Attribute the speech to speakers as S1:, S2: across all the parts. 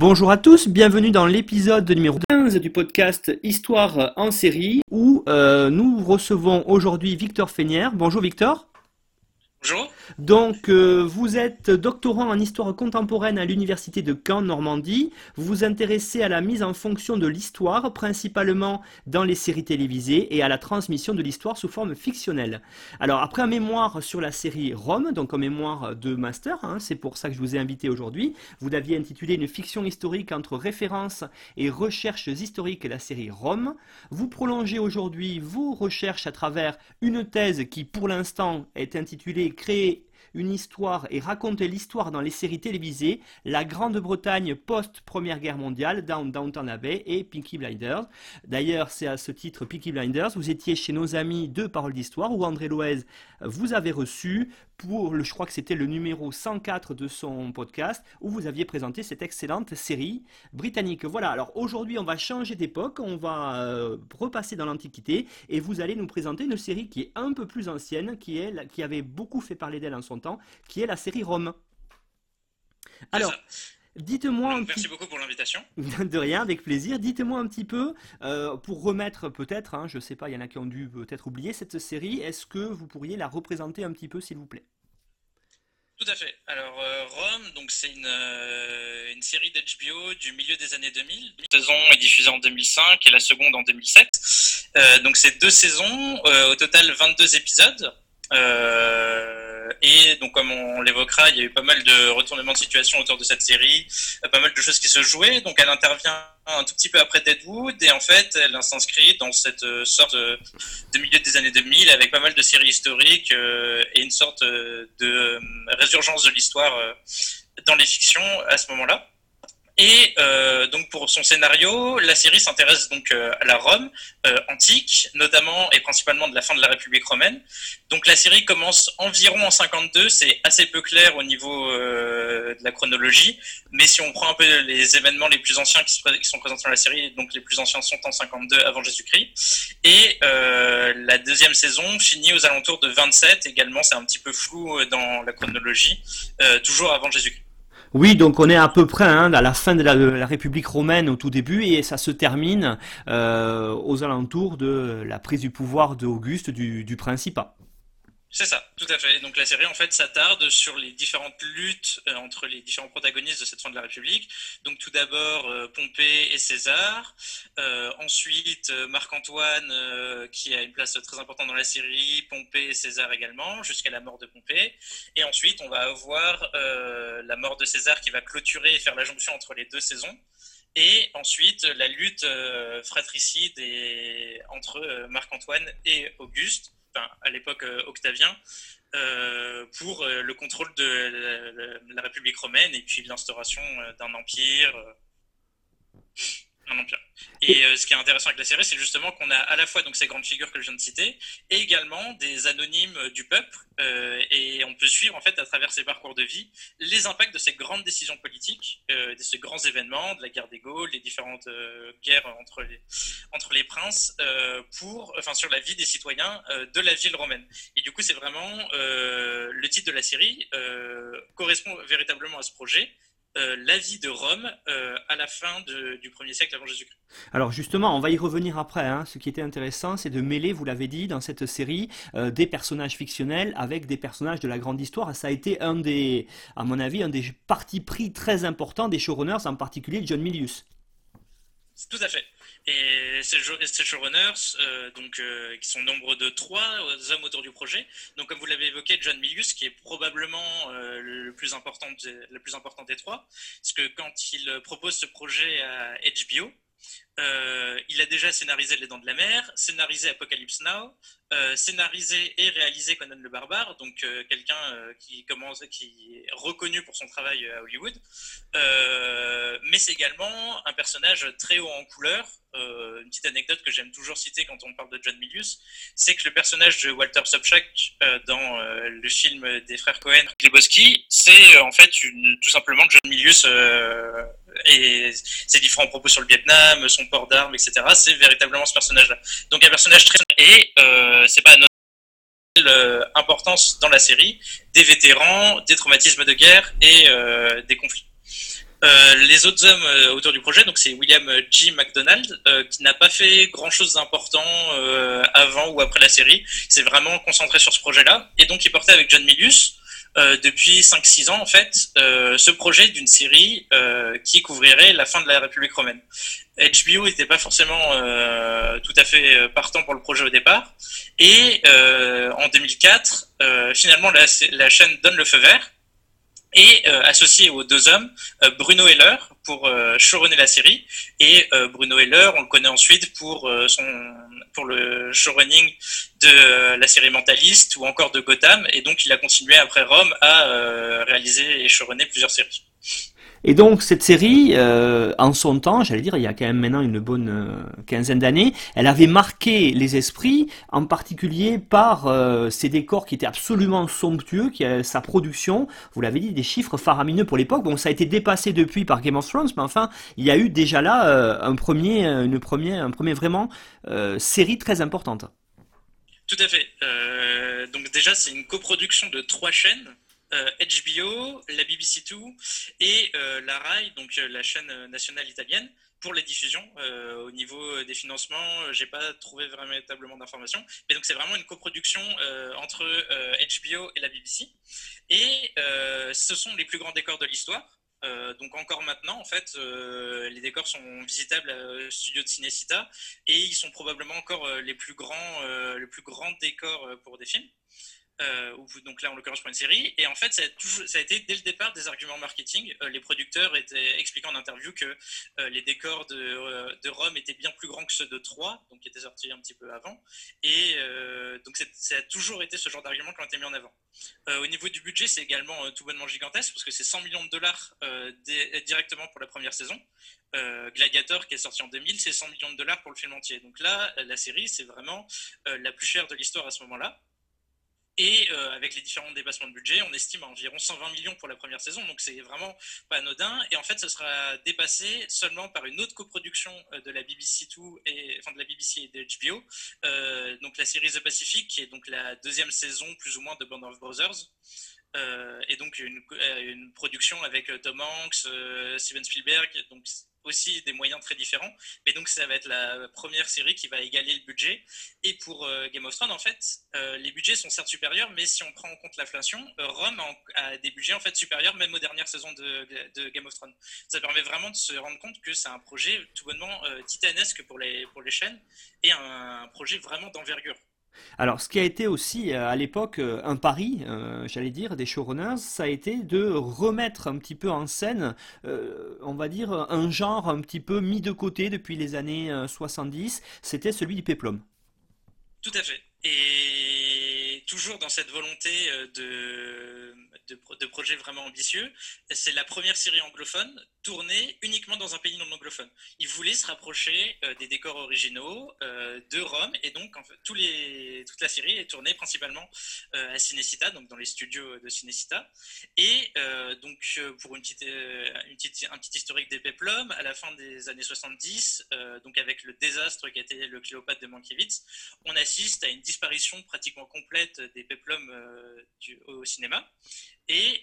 S1: Bonjour à tous, bienvenue dans l'épisode numéro 15 du podcast Histoire en série où euh, nous recevons aujourd'hui Victor Feignière. Bonjour Victor.
S2: Bonjour.
S1: Donc, euh, vous êtes doctorant en histoire contemporaine à l'université de Caen, Normandie. Vous vous intéressez à la mise en fonction de l'histoire, principalement dans les séries télévisées, et à la transmission de l'histoire sous forme fictionnelle. Alors, après un mémoire sur la série Rome, donc un mémoire de master, hein, c'est pour ça que je vous ai invité aujourd'hui, vous l'aviez intitulé Une fiction historique entre références et recherches historiques, la série Rome. Vous prolongez aujourd'hui vos recherches à travers une thèse qui, pour l'instant, est intitulée créer une histoire et raconter l'histoire dans les séries télévisées, la Grande-Bretagne post-Première Guerre mondiale, Down Downton Abbey et Peaky Blinders. D'ailleurs, c'est à ce titre Peaky Blinders, vous étiez chez nos amis de Paroles d'Histoire, où André Loez vous avez reçu pour, le, je crois que c'était le numéro 104 de son podcast, où vous aviez présenté cette excellente série britannique. Voilà, alors aujourd'hui on va changer d'époque, on va euh, repasser dans l'Antiquité, et vous allez nous présenter une série qui est un peu plus ancienne, qui, est, qui avait beaucoup fait parler d'elle en son temps, qui est la série Rome. Alors, Dites-moi.
S2: Merci beaucoup pour l'invitation.
S1: De rien, avec plaisir. Dites-moi un petit peu, euh, pour remettre peut-être, hein, je ne sais pas, il y en a qui ont dû peut-être oublier cette série, est-ce que vous pourriez la représenter un petit peu, s'il vous plaît?
S2: Tout à fait. Alors euh, Rome, donc c'est une, euh, une série d'HBO du milieu des années 2000. La saison est diffusée en 2005 et la seconde en 2007. donc c'est deux saisons, au total 22 épisodes. Euh, et donc, comme on l'évoquera, il y a eu pas mal de retournements de situation autour de cette série, euh, pas mal de choses qui se jouaient. Donc, elle intervient un tout petit peu après Deadwood, et en fait, elle s'inscrit dans cette euh, sorte de, milieu des années 2000 avec pas mal de séries historiques et une sorte de résurgence de l'histoire dans les fictions à ce moment-là. Et euh, donc pour son scénario, la série s'intéresse donc euh, à la Rome euh, antique, notamment et principalement de la fin de la République romaine. Donc la série commence environ en 52, c'est assez peu clair au niveau de la chronologie, mais si on prend un peu les événements les plus anciens qui, sont présentés dans la série, donc les plus anciens sont en 52 avant Jésus-Christ, et la deuxième saison finit aux alentours de 27 également, c'est un petit peu flou dans la chronologie, toujours avant Jésus-Christ.
S1: Oui, donc on est à peu près hein, à la fin de la, République romaine au tout début et ça se termine euh, aux alentours de la prise du pouvoir d'Auguste du, du Principat.
S2: C'est ça, tout à fait. Donc la série en fait s'attarde sur les différentes luttes euh, entre les différents protagonistes de cette fin de la République. Donc tout d'abord euh, Pompée et César, euh, ensuite Marc-Antoine qui a une place très importante dans la série, Pompée et César également, jusqu'à la mort de Pompée. Et ensuite on va avoir la mort de César qui va clôturer et faire la jonction entre les deux saisons. Et ensuite, la lutte fratricide entre Marc-Antoine et Auguste, à l'époque euh, Octavien, euh, pour euh, le contrôle de la, République romaine et puis l'instauration d'un empire. Un empire. Et euh, ce qui est intéressant avec la série, c'est justement qu'on a à la fois donc ces grandes figures que je viens de citer, et également des anonymes euh, du peuple, euh, et on peut suivre en fait à travers ces parcours de vie les impacts de ces grandes décisions politiques, de ces grands événements, de la guerre des Gaules, les différentes guerres entre les entre les princes, pour enfin sur la vie des citoyens de la ville romaine. Et du coup, c'est vraiment le titre de la série correspond véritablement à ce projet. Euh, la vie de Rome euh, à la fin du 1er siècle avant Jésus-Christ.
S1: Alors justement, on va y revenir après. Hein. Ce qui était intéressant, c'est de mêler, vous l'avez dit, dans cette série, euh, des personnages fictionnels avec des personnages de la grande histoire. Ça a été un des, à mon avis, un des partis pris très importants des showrunners, en particulier John Milius.
S2: Tout à fait. Et ces, showrunners, euh, donc, euh, qui sont nombre de trois hommes autour du projet. Donc, comme vous l'avez évoqué, John Milius, qui est probablement euh, le, plus important le plus important des trois, parce que quand il propose ce projet à HBO, Euh, il a déjà scénarisé Les Dents de la Mer, scénarisé Apocalypse Now, euh, scénarisé et réalisé Conan le Barbare, donc euh, quelqu'un qui commence, qui est reconnu pour son travail à Hollywood. mais c'est également un personnage très haut en couleur. une petite anecdote que j'aime toujours citer quand on parle de John Milius, c'est que le personnage de Walter Sobchak dans le film des frères Cohen, Lebowski, c'est en fait tout simplement John Milius et ses différents propos sur le Vietnam, son port d'armes, etc. C'est véritablement ce personnage-là. Donc un personnage très et euh, c'est pas notre euh, importance dans la série des vétérans, des traumatismes de guerre et euh, des conflits. Euh, les autres hommes autour du projet, donc c'est William G. McDonald, qui n'a pas fait grand chose d'important avant ou après la série. Il s'est vraiment concentré sur ce projet-là. Et donc il portait avec John Milius, depuis 5-6 ans, en fait, euh, ce projet d'une série euh, qui couvrirait la fin de la République romaine. HBO n'était pas forcément tout à fait partant pour le projet au départ. Et en 2004, finalement, la, la, chaîne donne le feu vert et associé aux deux hommes, Bruno Heller pour showrunner la série. Et Bruno Heller, on le connaît ensuite pour pour le showrunning de euh, la série Mentaliste ou encore de Gotham. Et donc, il a continué après Rome à euh, réaliser et showrunner plusieurs séries.
S1: Et donc cette série, euh, en son temps, j'allais dire, il y a quand même maintenant une bonne euh, quinzaine d'années, elle avait marqué les esprits, en particulier par euh, ses décors qui étaient absolument somptueux, sa production, vous l'avez dit, des chiffres faramineux pour l'époque. Bon, ça a été dépassé depuis par Game of Thrones, mais enfin, il y a eu déjà là un premier, une première, un premier vraiment série très importante.
S2: Tout à fait. donc déjà, c'est une coproduction de trois chaînes. HBO, euh, la BBC Two et euh, la RAI, donc euh, la chaîne nationale italienne, pour les diffusions. au niveau des financements, j'ai pas trouvé véritablement d'informations, mais donc c'est vraiment une coproduction entre HBO et la BBC. Et ce sont les plus grands décors de l'histoire. donc encore maintenant, en fait, les décors sont visitables au studio de Cinecita et ils sont probablement encore les plus grands, les plus grands décors pour des films. Euh, donc là en l'occurrence pour une série. Et en fait, ça a, été dès le départ des arguments marketing. Euh, les producteurs étaient expliquant en interview que euh, les décors de, de, Rome étaient bien plus grands que ceux de Troyes, donc qui étaient sortis un petit peu avant. Et donc ça a toujours été ce genre d'arguments qui ont été mis en avant. au niveau du budget, c'est également tout bonnement gigantesque parce que c'est 100 millions de dollars directement pour la première saison. Gladiator qui est sorti en 2000, c'est 100 millions de dollars pour le film entier. Donc là, la série, c'est vraiment la plus chère de l'histoire à ce moment-là. Et euh, avec les différents dépassements de budget, on estime à environ 120 millions pour la première saison, donc c'est vraiment pas anodin. Et en fait, ce sera dépassé seulement par une autre coproduction euh, de la BBC 2 et de la BBC et de HBO, euh, donc la série The Pacific, qui est donc la deuxième saison plus ou moins de Band of Brothers. et donc une, une, production avec Tom Hanks, Steven Spielberg, donc aussi des moyens très différents. Mais donc, ça va être la première série qui va égaler le budget. Et pour euh, Game of Thrones, en fait, euh, les budgets sont certes supérieurs, mais si on prend en compte l'inflation, euh, Rome a, des budgets en fait supérieurs même aux dernières saisons de, Game of Thrones. Ça permet vraiment de se rendre compte que c'est un projet tout bonnement titanesque pour les, pour les chaînes et un projet vraiment d'envergure.
S1: Alors, ce qui a été aussi euh, à l'époque euh, un pari, euh, j'allais dire, des showrunners, ça a été de remettre un petit peu en scène, on va dire, un genre un petit peu mis de côté depuis les années 70, c'était celui du péplum.
S2: Tout à fait. Et toujours dans cette volonté de, de, de projet vraiment ambitieux, c'est la première série anglophone tourné uniquement dans un pays non anglophone. Il voulait se rapprocher euh, des décors originaux euh, de Rome et donc toute la série est tournée principalement euh, à Cinecita, donc dans les studios de Cinecita. Et donc pour une petite, une un petit historique des Peplum, à la fin des années 70, donc avec le désastre qui a été le Cléopâtre de Mankiewicz, on assiste à une disparition pratiquement complète des Peplum au cinéma. Et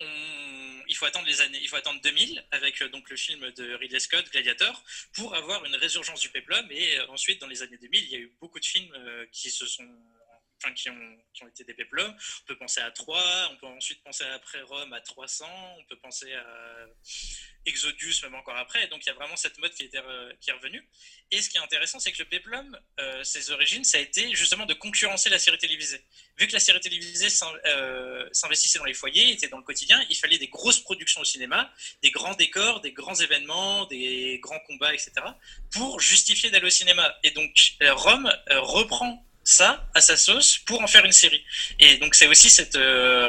S2: il faut attendre les années, il faut attendre 2000 avec euh, donc le film de Ridley Scott, Gladiator, pour avoir une résurgence du péplum. Et euh, ensuite, dans les années 2000, il y a eu beaucoup de films euh, qui se sont qui, ont, été des péplums. On peut penser à Troie, on peut ensuite penser après Rome à 300, on peut penser à Exodus, même encore après. donc il y a vraiment cette mode qui est, qui est revenue. Et ce qui est intéressant, c'est que le péplum, euh, ses origines, ça a été justement de concurrencer la série télévisée. Vu que la série télévisée euh, s'investissait dans les foyers, était dans le quotidien, il fallait des grosses productions au cinéma, des grands décors, des grands événements, des grands combats, etc., pour justifier d'aller au cinéma. Et donc euh, Rome reprend ça à sa sauce pour en faire une série. Et donc c'est aussi cette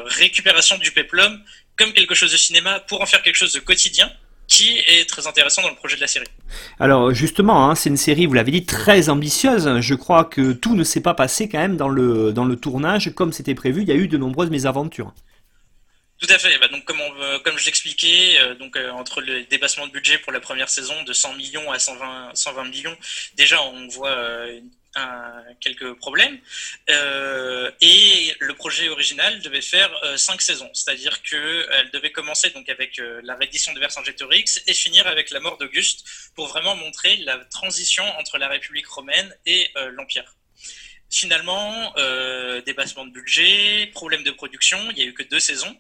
S2: récupération du péplum comme quelque chose de cinéma pour en faire quelque chose de quotidien qui est très intéressant dans le projet de la série.
S1: Alors justement, hein, c'est une série, vous l'avez dit, très ambitieuse. Je crois que tout ne s'est pas passé quand même dans le, dans le tournage comme c'était prévu. Il y a eu de nombreuses mésaventures.
S2: Tout à fait. Bah, donc, comme, comme je l'expliquais, euh, donc euh, entre le dépassement de budget pour la première saison de 100 millions à 120, 120 millions, déjà on voit euh, quelques problèmes. Euh, et le projet original devait faire euh, cinq saisons, c'est-à-dire qu'elle devait commencer donc avec euh, la reddition de Vercingétorix et finir avec la mort d'Auguste pour vraiment montrer la transition entre la République romaine et l'Empire. Finalement, dépassement de budget, problème de production, il n'y a eu que deux saisons.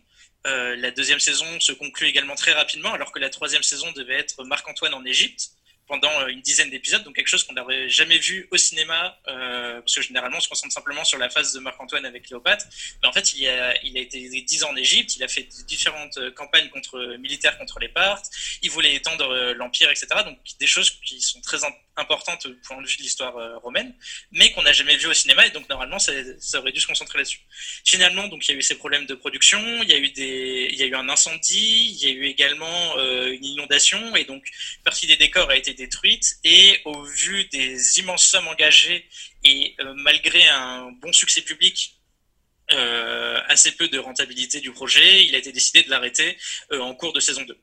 S2: la deuxième saison se conclut également très rapidement, alors que la troisième saison devait être Marc-Antoine en Égypte pendant euh, une dizaine d'épisodes, donc quelque chose qu'on n'aurait jamais vu au cinéma, euh, parce que généralement on se concentre simplement sur la phase de Marc-Antoine avec Cléopâtre. Mais en fait, il a, été dix ans en Égypte, il a fait différentes euh, campagnes contre, militaires contre les Parthes, il voulait étendre l'Empire, etc. Donc des choses qui sont très importantes au point de vue de l'histoire romaine, mais qu'on n'a jamais vu au cinéma, et donc normalement ça, aurait dû se concentrer là-dessus. Finalement, donc il y a eu ces problèmes de production, il y a eu, des, il y a eu un incendie, il y a eu également une inondation, et donc partie des décors a été détruite et au vu des immenses sommes engagées et euh, malgré un bon succès public, euh, assez peu de rentabilité du projet, il a été décidé de l'arrêter euh, en cours de saison 2.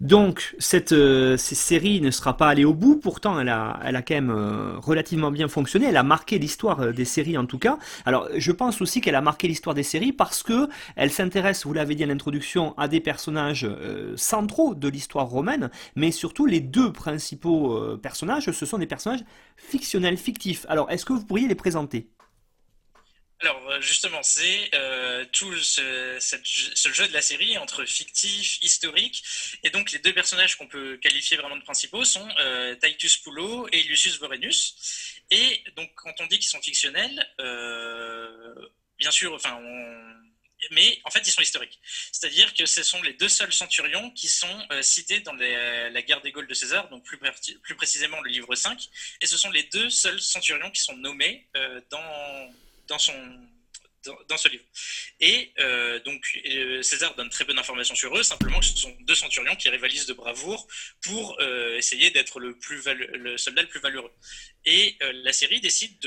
S1: Donc cette, euh, série ne sera pas allée au bout, pourtant elle a, elle a quand même euh, relativement bien fonctionné, elle a marqué l'histoire euh, des séries en tout cas. Alors je pense aussi qu'elle a marqué l'histoire des séries parce que elle s'intéresse, vous l'avez dit à l'introduction, à des personnages centraux de l'histoire romaine, mais surtout les deux principaux personnages, ce sont des personnages fictionnels, fictifs. Alors est-ce que vous pourriez les présenter?
S2: Alors euh, justement, c'est euh, tout ce, jeu de la série entre fictif, historique, et donc les deux personnages qu'on peut qualifier vraiment de principaux sont euh, Titus Pulo et Lucius Vorenus. Et donc quand on dit qu'ils sont fictionnels, bien sûr, enfin, mais en fait ils sont historiques. C'est-à-dire que ce sont les deux seuls centurions qui sont cités dans la guerre des Gaules de César, donc plus, plus, précisément le livre 5, et ce sont les deux seuls centurions qui sont nommés dans dans son dans, ce livre. Et euh, donc euh, César donne très peu d'informations sur eux, simplement que ce sont deux centurions qui rivalisent de bravoure pour euh, essayer d'être le, le soldat le plus valeureux. Et la série décide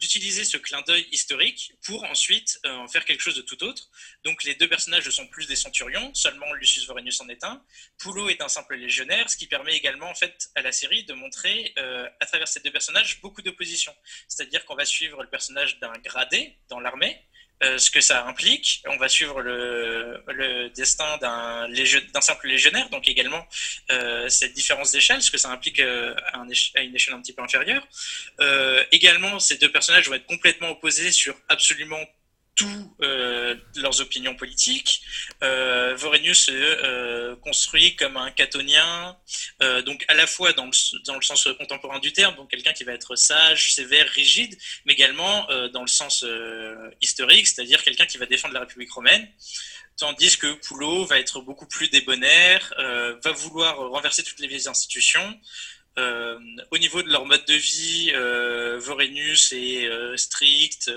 S2: d'utiliser ce clin d'œil historique pour ensuite en faire quelque chose de tout autre. Donc les deux personnages ne sont plus des centurions, seulement Lucius Vorenus en est un. Pulo est un simple légionnaire, ce qui permet également en fait à la série de montrer à travers ces deux personnages beaucoup d'opposition. C'est-à-dire qu'on va suivre le personnage d'un gradé dans l'armée, euh, ce que ça implique. On va suivre le, destin d'un simple légionnaire, donc également euh, cette différence d'échelle, ce que ça implique euh, à, à, une échelle un petit peu inférieure. également, ces deux personnages vont être complètement opposés sur absolument tous euh, leurs opinions politiques. Euh, Vorenius euh, construit comme un catonien, euh, donc à la fois dans le, dans le sens contemporain du terme, donc quelqu'un qui va être sage, sévère, rigide, mais également dans le sens historique, c'est-à-dire quelqu'un qui va défendre la République romaine. Tandis que Poulot va être beaucoup plus débonnaire, va vouloir renverser toutes les vieilles institutions, au niveau de leur mode de vie, euh, Vorenius est strict,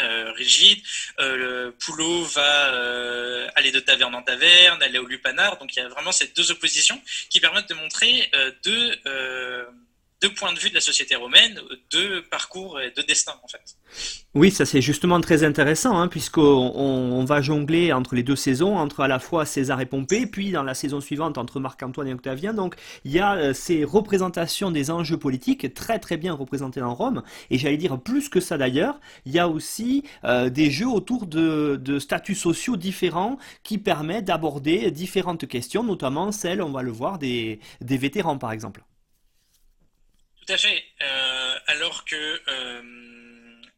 S2: euh, rigide. Euh, le Poulot va euh, aller de taverne en taverne, aller au lupanar. Donc il y a vraiment ces deux oppositions qui permettent de montrer deux, deux points de vue de la société romaine, deux parcours et deux destins en fait.
S1: Oui, ça c'est justement très intéressant, hein, puisqu'on on va jongler entre les deux saisons, entre à la fois César et Pompée, puis dans la saison suivante entre Marc-Antoine et Octavien. Donc il y a euh, ces représentations des enjeux politiques très très bien représentées dans Rome, et j'allais dire plus que ça d'ailleurs, il y a aussi euh, des jeux autour de, statuts sociaux différents qui permettent d'aborder différentes questions, notamment celles, on va le voir, des, vétérans par exemple.
S2: Tout à fait. Euh, alors que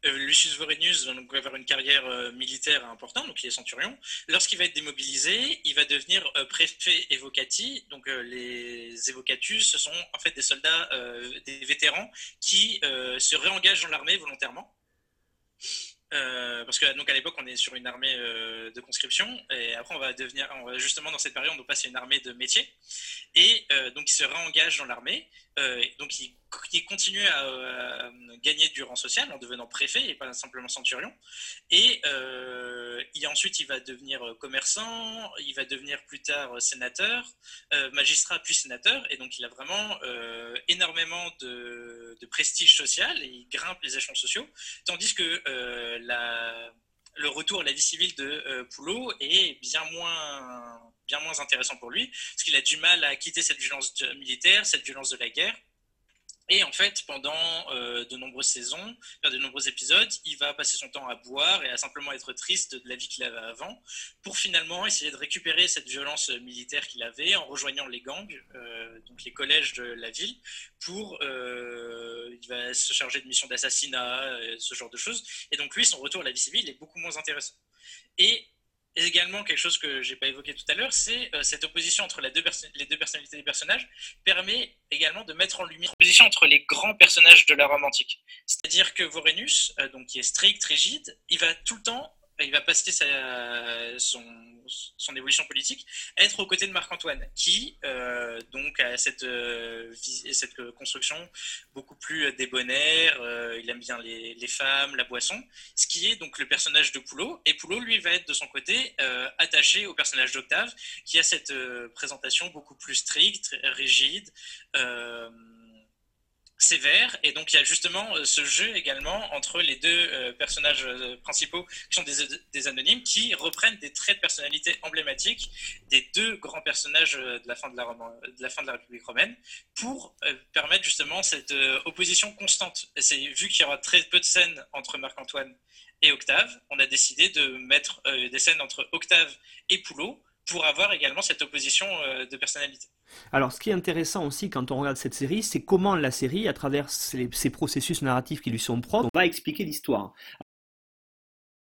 S2: Lucius Vorenus va donc avoir une carrière militaire importante, donc il est centurion. Lorsqu'il va être démobilisé, il va devenir préfet évocati. Donc les évocatus, ce sont en fait des soldats, des vétérans qui se réengagent dans l'armée volontairement. Euh, parce que donc à l'époque on est sur une armée euh, de conscription et après on va devenir justement dans cette période on passe à une armée de métier et euh, donc il se réengage dans l'armée donc il, continue à, gagner du rang social en devenant préfet et pas simplement centurion. Et il, ensuite il va devenir commerçant il va devenir plus tard sénateur magistrat puis sénateur. Et donc il a vraiment énormément de, de, prestige social et il grimpe les échelons sociaux. Tandis que le retour à la vie civile de euh, Poulot est bien moins, bien moins intéressant pour lui, parce qu'il a du mal à quitter cette violence militaire, cette violence de la guerre, et en fait, pendant euh, de nombreuses saisons, de nombreux épisodes, il va passer son temps à boire et à simplement être triste de la vie qu'il avait avant, pour finalement essayer de récupérer cette violence militaire qu'il avait en rejoignant les gangs, euh, donc les collèges de la ville, pour euh, il va se charger de missions d'assassinat, ce genre de choses. Et donc lui, son retour à la vie civile est beaucoup moins intéressant. Et et également, quelque chose que je n'ai pas évoqué tout à l'heure, c'est euh, cette opposition entre les deux, personnalités des personnages permet également de mettre en lumière l'opposition entre les grands personnages de la romantique. C'est-à-dire que Vorenus, euh, donc, qui est strict, rigide, il va tout le temps il va passer son, évolution politique être aux côtés de Marc-Antoine, qui euh, donc a cette, euh, cette construction beaucoup plus débonnaire, euh, il aime bien les, femmes, la boisson, ce qui est donc le personnage de Poulot, et Poulot, lui, va être de son côté attaché au personnage d'Octave, qui a cette présentation beaucoup plus stricte, rigide sévère. Et donc, il y a justement euh, ce jeu également entre les deux euh, personnages euh, principaux qui sont des, anonymes qui reprennent des traits de personnalité emblématiques des deux grands personnages de la fin de la, de la, fin de la République romaine pour permettre justement cette opposition constante. Et c'est vu qu'il y aura très peu de scènes entre Marc-Antoine et Octave, on a décidé de mettre des scènes entre Octave et Poulot pour avoir également cette opposition de personnalité.
S1: Alors, ce qui est intéressant aussi quand on regarde cette série, c'est comment la série, à travers ces, processus narratifs qui lui sont propres, va expliquer l'histoire.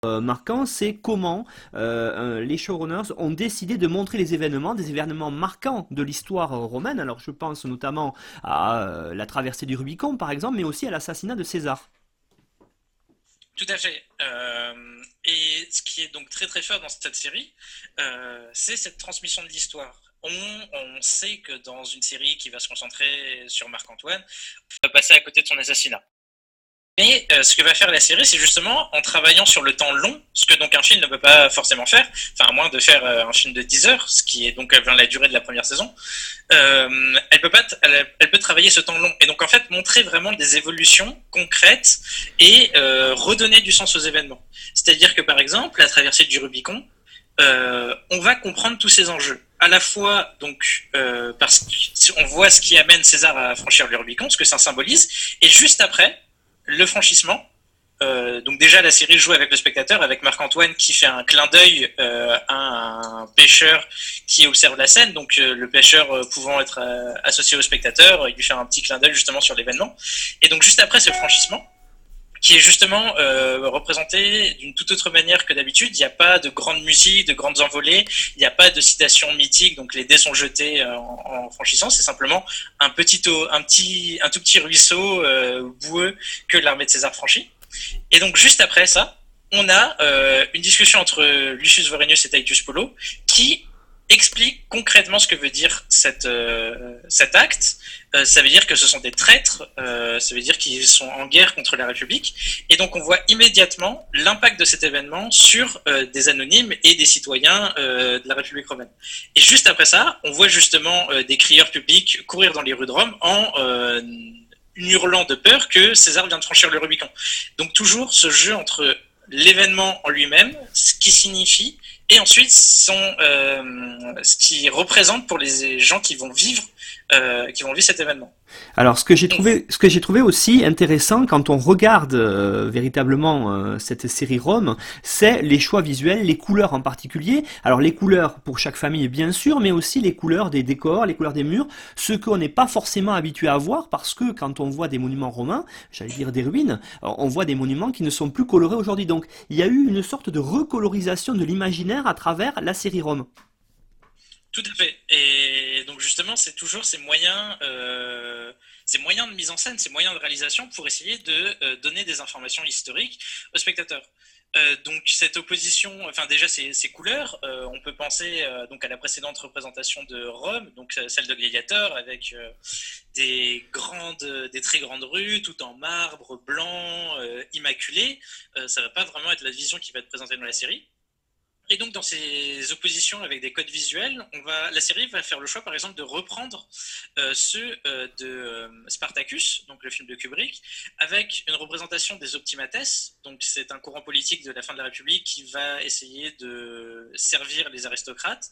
S1: Euh, marquant, c'est comment euh, les showrunners ont décidé de montrer les événements, des événements marquants de l'histoire romaine. Alors, je pense notamment à euh, la traversée du Rubicon, par exemple, mais aussi à l'assassinat de César.
S2: Tout à fait. et ce qui est donc très très fort dans cette série, c'est cette transmission de l'histoire on, sait que dans une série qui va se concentrer sur Marc-Antoine, on va passer à côté de son assassinat. Mais euh, ce que va faire la série, c'est justement en travaillant sur le temps long, ce que donc un film ne peut pas forcément faire, enfin à moins de faire euh, un film de 10 heures, ce qui est donc la durée de la première saison, euh, elle peut pas, elle, peut travailler ce temps long et donc en fait montrer vraiment des évolutions concrètes et redonner du sens aux événements. C'est-à-dire que par exemple, la traversée du Rubicon, on va comprendre tous ces enjeux à la fois donc euh, parce qu'on voit ce qui amène César à franchir le Rubicon, ce que ça symbolise, et juste après le franchissement. Euh, donc déjà la série joue avec le spectateur, avec Marc-Antoine qui fait un clin d'œil euh, à un pêcheur qui observe la scène, donc le pêcheur pouvant être associé au spectateur, il lui fait un petit clin d'œil justement sur l'événement. Et donc juste après ce franchissement, qui est justement euh, représenté d'une toute autre manière que d'habitude. Il n'y a pas de grande musique, de grandes envolées, il n'y a pas de citations mythiques, donc les dés sont jetés euh, en, franchissant. C'est simplement un petit, un petit, un tout petit ruisseau euh, boueux que l'armée de César franchit. Et donc juste après ça, on a euh, une discussion entre Lucius Vorenus et Titus Polo qui explique concrètement ce que veut dire euh, cet acte. Euh, ça veut dire que ce sont des traîtres, euh, ça veut dire qu'ils sont en guerre contre la République. Et donc on voit immédiatement l'impact de cet événement sur des anonymes et des citoyens de la République romaine. Et juste après ça, on voit justement des crieurs publics courir dans les rues de Rome en hurlant de peur que César vient de franchir le Rubicon. Donc toujours ce jeu entre l'événement en lui-même, ce qui signifie, et ensuite son, euh, ce qui représente pour les gens qui vont vivre qui vont vivre cet événement.
S1: Alors, ce que j'ai trouvé, ce que j'ai trouvé aussi intéressant quand on regarde véritablement cette série Rome, c'est les choix visuels, les couleurs en particulier. Alors, les couleurs pour chaque famille, bien sûr, mais aussi les couleurs des décors, les couleurs des murs, ce qu'on n'est pas forcément habitué à voir parce que quand on voit des monuments romains, j'allais dire des ruines, on voit des monuments qui ne sont plus colorés aujourd'hui. Donc, il y a eu une sorte de recolorisation de l'imaginaire à travers la série Rome.
S2: Tout à fait. Et donc justement, c'est toujours ces moyens, euh, ces moyens de mise en scène, ces moyens de réalisation pour essayer de euh, donner des informations historiques aux spectateurs. Euh, donc cette opposition, enfin déjà ces, couleurs, on peut penser donc à la précédente représentation de Rome, donc celle de Gladiateur avec des grandes, des très grandes rues, tout en marbre blanc, immaculé. ça va pas vraiment être la vision qui va être présentée dans la série. Et donc, dans ces oppositions avec des codes visuels, la série va faire le choix, par exemple, de reprendre euh, ceux euh, de euh, Spartacus, donc le film de Kubrick, avec une représentation des optimates. Donc, c'est un courant politique de la fin de la République qui va essayer de servir les aristocrates,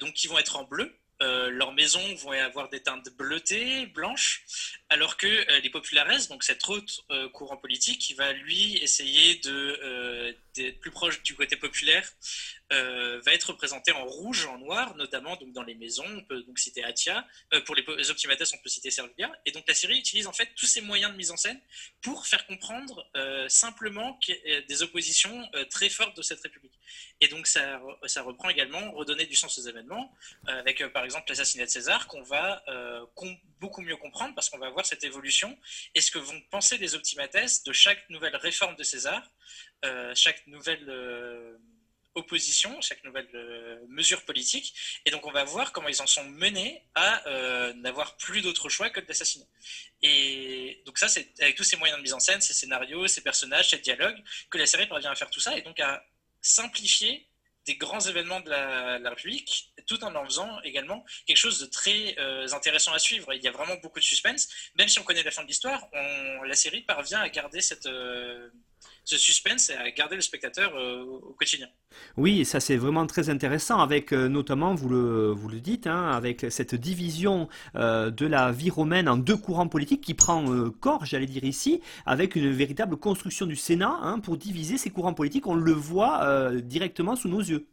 S2: donc qui vont être en bleu. leurs maisons vont avoir des teintes bleutées, blanches, alors que les populares, donc cet autre courant politique, qui va lui essayer de plus proche du côté populaire, euh, va être représenté en rouge, en noir, notamment donc dans les maisons. On peut donc citer Atia. Euh, pour les, optimates, on peut citer Servilia. Et donc la série utilise en fait tous ces moyens de mise en scène pour faire comprendre euh, simplement des oppositions très fortes de cette République. Et donc ça, ça reprend également redonner du sens aux événements, avec par exemple l'assassinat de César, qu'on va beaucoup mieux comprendre parce qu'on va voir cette évolution et ce que vont penser les optimates de chaque nouvelle réforme de César, chaque nouvelle opposition, chaque nouvelle euh, mesure politique? Et donc on va voir comment ils en sont menés à euh, n'avoir plus d'autre choix que d'assassiner. Et donc ça, c'est avec tous ces moyens de mise en scène, ces scénarios, ces personnages, ces dialogues, que la série parvient à faire tout ça et donc à simplifier des grands événements de la, République, tout en en faisant également quelque chose de très euh, intéressant à suivre. Il y a vraiment beaucoup de suspense. Même si on connaît la fin de l'histoire, la série parvient à garder cette, ce suspense et à garder le spectateur euh, au quotidien.
S1: Oui, ça c'est vraiment très intéressant avec euh, notamment, vous le, vous le dites, hein, avec cette division euh, de la vie romaine en deux courants politiques qui prend corps, j'allais dire ici, avec une véritable construction du Sénat hein, pour diviser ces courants politiques. On le voit directement sous nos yeux.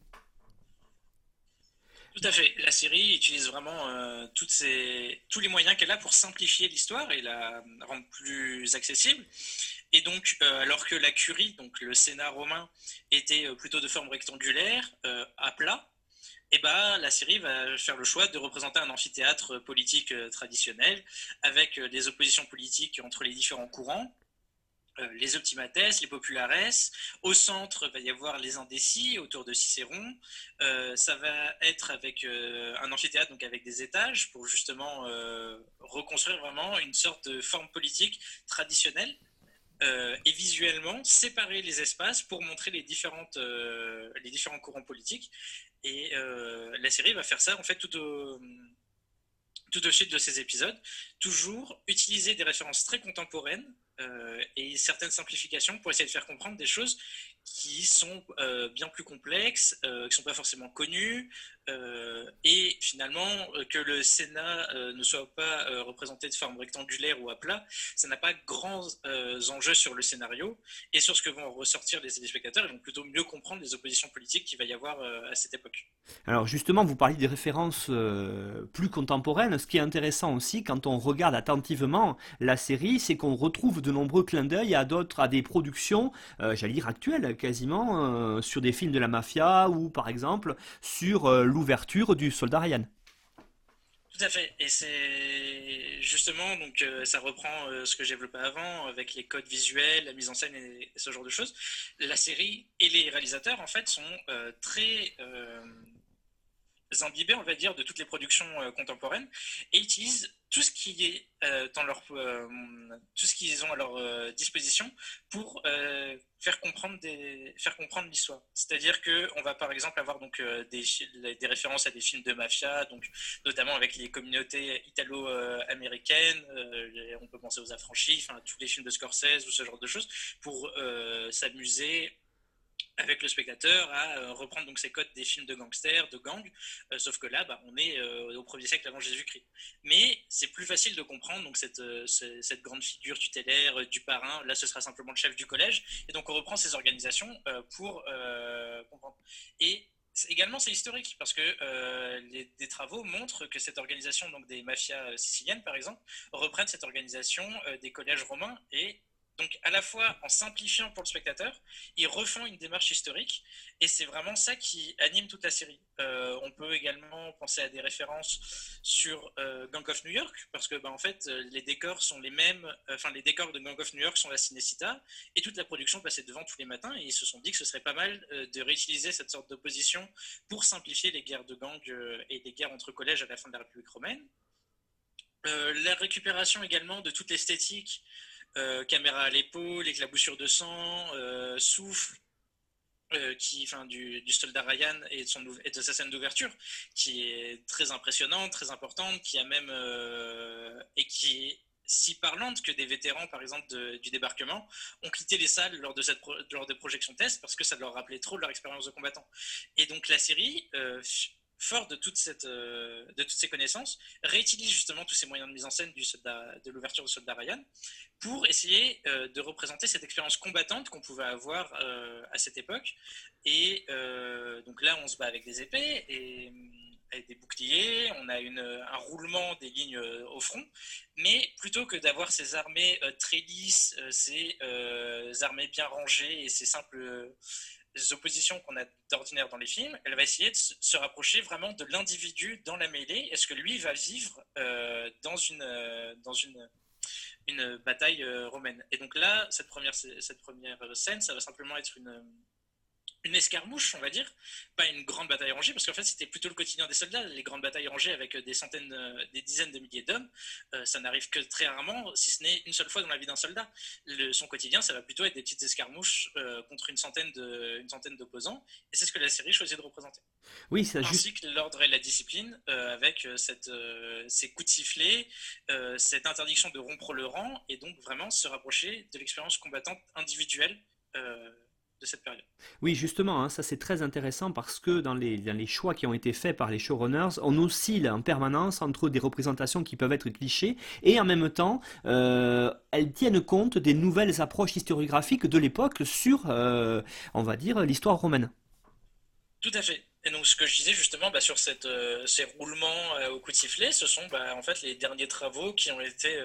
S2: Tout à fait. La série utilise vraiment toutes ces, tous les moyens qu'elle a pour simplifier l'histoire et la rendre plus accessible. Et donc, euh, alors que la curie, donc le Sénat romain, était euh, plutôt de forme rectangulaire, euh, à plat, eh ben, la série va faire le choix de représenter un amphithéâtre politique traditionnel, avec des oppositions politiques entre les différents courants, les optimates, les populares. Au centre, va y avoir les indécis autour de Cicéron. ça va être avec un amphithéâtre, donc avec des étages, pour justement reconstruire vraiment une sorte de forme politique traditionnelle euh, et visuellement séparer les espaces pour montrer les, différentes, euh, les différents courants politiques. Et euh, la série va faire ça en fait tout au, tout au fil de ces épisodes, toujours utiliser des références très contemporaines et certaines simplifications pour essayer de faire comprendre des choses qui sont bien plus complexes, qui ne sont pas forcément connues, euh, et finalement que le Sénat ne soit pas représenté de forme rectangulaire ou à plat, ça n'a pas grands enjeux sur le scénario et sur ce que vont ressortir les téléspectateurs, ils vont plutôt mieux comprendre les oppositions politiques qu'il va y avoir à cette époque.
S1: Alors justement, vous parlez des références plus contemporaines, ce qui est intéressant aussi quand on regarde attentivement la série, c'est qu'on retrouve de nombreux clins d'œil à d'autres, à des productions, j'allais dire actuelles, quasiment euh, sur des films de la mafia ou par exemple sur euh, l'ouverture du Soldat Ryan.
S2: Tout à fait. Et c'est justement, donc, euh, ça reprend ce que j'ai développé avant avec les codes visuels, la mise en scène et, ce genre de choses. La série et les réalisateurs, en fait, sont très imbibés, on va dire, de toutes les productions contemporaines et utilisent tout ce qui est dans leur, tout ce qu'ils ont à leur disposition pour faire comprendre des, faire comprendre l'histoire. C'est-à-dire que on va par exemple avoir donc euh, des, des, références à des films de mafia, donc notamment avec les communautés italo-américaines. Euh, on peut penser aux affranchis, enfin tous les films de Scorsese ou ce genre de choses pour euh, s'amuser avec le spectateur à euh, reprendre donc ces codes des films de gangsters, de gangs, euh, sauf que là, bah, on est euh, au 1er siècle avant Jésus-Christ. Mais c'est plus facile de comprendre donc cette, cette grande figure tutélaire du parrain. Là, ce sera simplement le chef du collège, et donc on reprend ces organisations pour comprendre. Et également, c'est historique parce que les, des travaux montrent que cette organisation, donc des mafias siciliennes par exemple, reprennent cette organisation des collèges romains et donc, à la fois en simplifiant pour le spectateur, ils refont une démarche historique, et c'est vraiment ça qui anime toute la série. Euh, on peut également penser à des références sur euh, Gang of New York, parce que, bah, en fait, les décors sont les mêmes. Enfin, les décors de Gang of New York sont la Cinecita, et toute la production passait devant tous les matins, et ils se sont dit que ce serait pas mal euh, de réutiliser cette sorte d'opposition pour simplifier les guerres de gang et les guerres entre collèges à la fin de la République romaine. la récupération également de toute l'esthétique euh, caméra à l'épaule, éclaboussure de sang, euh, souffle, euh, qui, enfin, du, soldat Ryan et de, son, de sa scène d'ouverture, qui est très impressionnante, très importante, qui a même et qui est si parlante que des vétérans, par exemple, du débarquement, ont quitté les salles lors, de cette lors des projections test parce que ça leur rappelait trop leur expérience de combattant. Et donc la série fort euh, de toutes ces connaissances, réutilise justement tous ces moyens de mise en scène du de l'ouverture du soldat Ryan pour essayer euh, de représenter cette expérience combattante qu'on pouvait avoir euh, à cette époque. Et donc là, on se bat avec des épées et avec des boucliers, on a un roulement des lignes au front, mais plutôt que d'avoir ces armées très lisses, ces armées bien rangées et ces simples oppositions qu'on a d'ordinaire dans les films, elle va essayer de se rapprocher vraiment de l'individu dans la mêlée. Est-ce que lui va vivre euh, dans, une, euh, dans une, une bataille euh, romaine? Et donc là, cette première, cette première scène, ça va simplement être une, une escarmouche, on va dire, pas une grande bataille rangée, parce qu'en fait c'était plutôt le quotidien des soldats. Les grandes batailles rangées avec des centaines, euh, des dizaines de milliers d'hommes, euh, ça n'arrive que très rarement, si ce n'est une seule fois dans la vie d'un soldat. son quotidien, ça va plutôt être des petites escarmouches euh, contre une centaine de, une centaine d'opposants, et c'est ce que la série choisit de représenter.
S1: Oui, ça
S2: Ainsi que l'ordre et la discipline, avec cette, ces coups de sifflet, cette interdiction de rompre le rang, et donc vraiment se rapprocher de l'expérience combattante individuelle de cette période.
S1: Oui, justement, hein, ça c'est très intéressant parce que dans les, dans les choix qui ont été faits par les showrunners, on oscille en permanence entre des représentations qui peuvent être clichés et en même temps, euh, elles tiennent compte des nouvelles approches historiographiques de l'époque sur, euh, on va dire, l'histoire romaine.
S2: Tout à fait. Et donc, ce que je disais justement bah, sur cette, euh, ces roulements au coup de sifflet, ce sont bah, en fait les derniers travaux qui ont été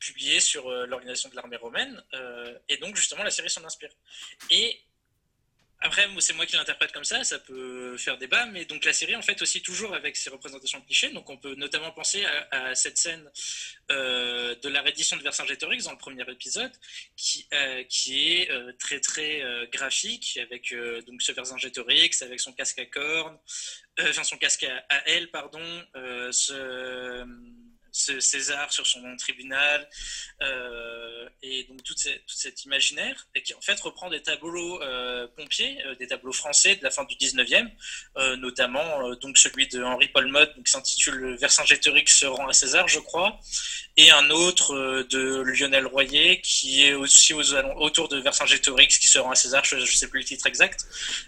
S2: publiés sur l'organisation de l'armée romaine. et donc, justement, la série s'en inspire. Et après, c'est moi qui l'interprète comme ça, ça peut faire débat, mais donc la série, en fait, aussi toujours avec ses représentations clichés. Donc, on peut notamment penser à, cette scène euh, de la reddition de Vercingétorix dans le premier épisode, qui, euh, qui est euh, très très graphique, avec donc ce Vercingétorix, avec son casque à cornes, enfin son casque à, à aile, pardon, ce César sur son tribunal, euh, et donc tout, cet imaginaire, et qui en fait reprend des tableaux euh, pompiers, euh, des tableaux français de la fin du 19e, notamment donc celui de Henri Paul Mode, qui s'intitule Vercingétorix se rend à César, je crois, et un autre de Lionel Royer, qui est aussi autour de Vercingétorix qui se rend à César, je ne sais plus le titre exact,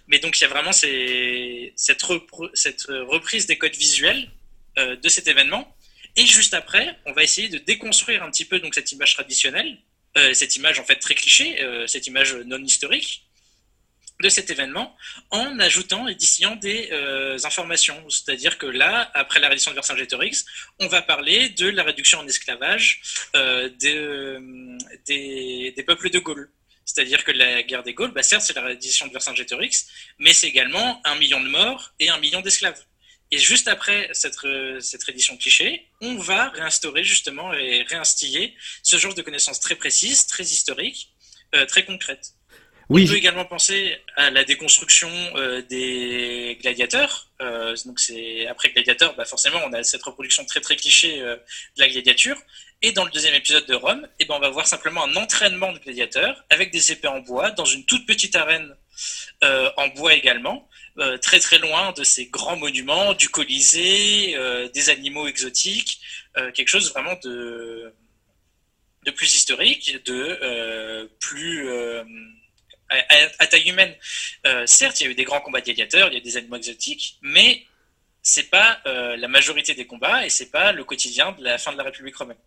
S2: mais donc il y a vraiment cette, cette reprise des codes visuels de cet événement et juste après, on va essayer de déconstruire un petit peu donc cette image traditionnelle, euh, cette image en fait très cliché, euh, cette image non historique de cet événement, en ajoutant et distillant des euh, informations. C'est-à-dire que là, après la reddition de Vercingétorix, on va parler de la réduction en esclavage des, des, peuples de Gaule. C'est-à-dire que la guerre des Gaules, bah certes, c'est la reddition de Vercingétorix, mais c'est également un million de morts et un million d'esclaves. Et juste après cette, cette réédition cliché, on va réinstaurer justement et réinstiller ce genre de connaissances très précises, très historiques, euh, très concrètes. Oui. On peut également penser à la déconstruction euh, des gladiateurs. Euh, donc c'est après gladiateur, bah forcément on a cette reproduction très très cliché de la gladiature. Et dans le deuxième épisode de Rome, et eh ben on va voir simplement un entraînement de gladiateurs avec des épées en bois dans une toute petite arène en bois également, euh, très très loin de ces grands monuments, du Colisée, euh, des animaux exotiques, euh, quelque chose vraiment de, de plus historique, de plus à, taille humaine. certes, il y a eu des grands combats de gladiateurs, il y a des animaux exotiques, mais c'est pas la majorité des combats et c'est pas le quotidien de la fin de la République romaine.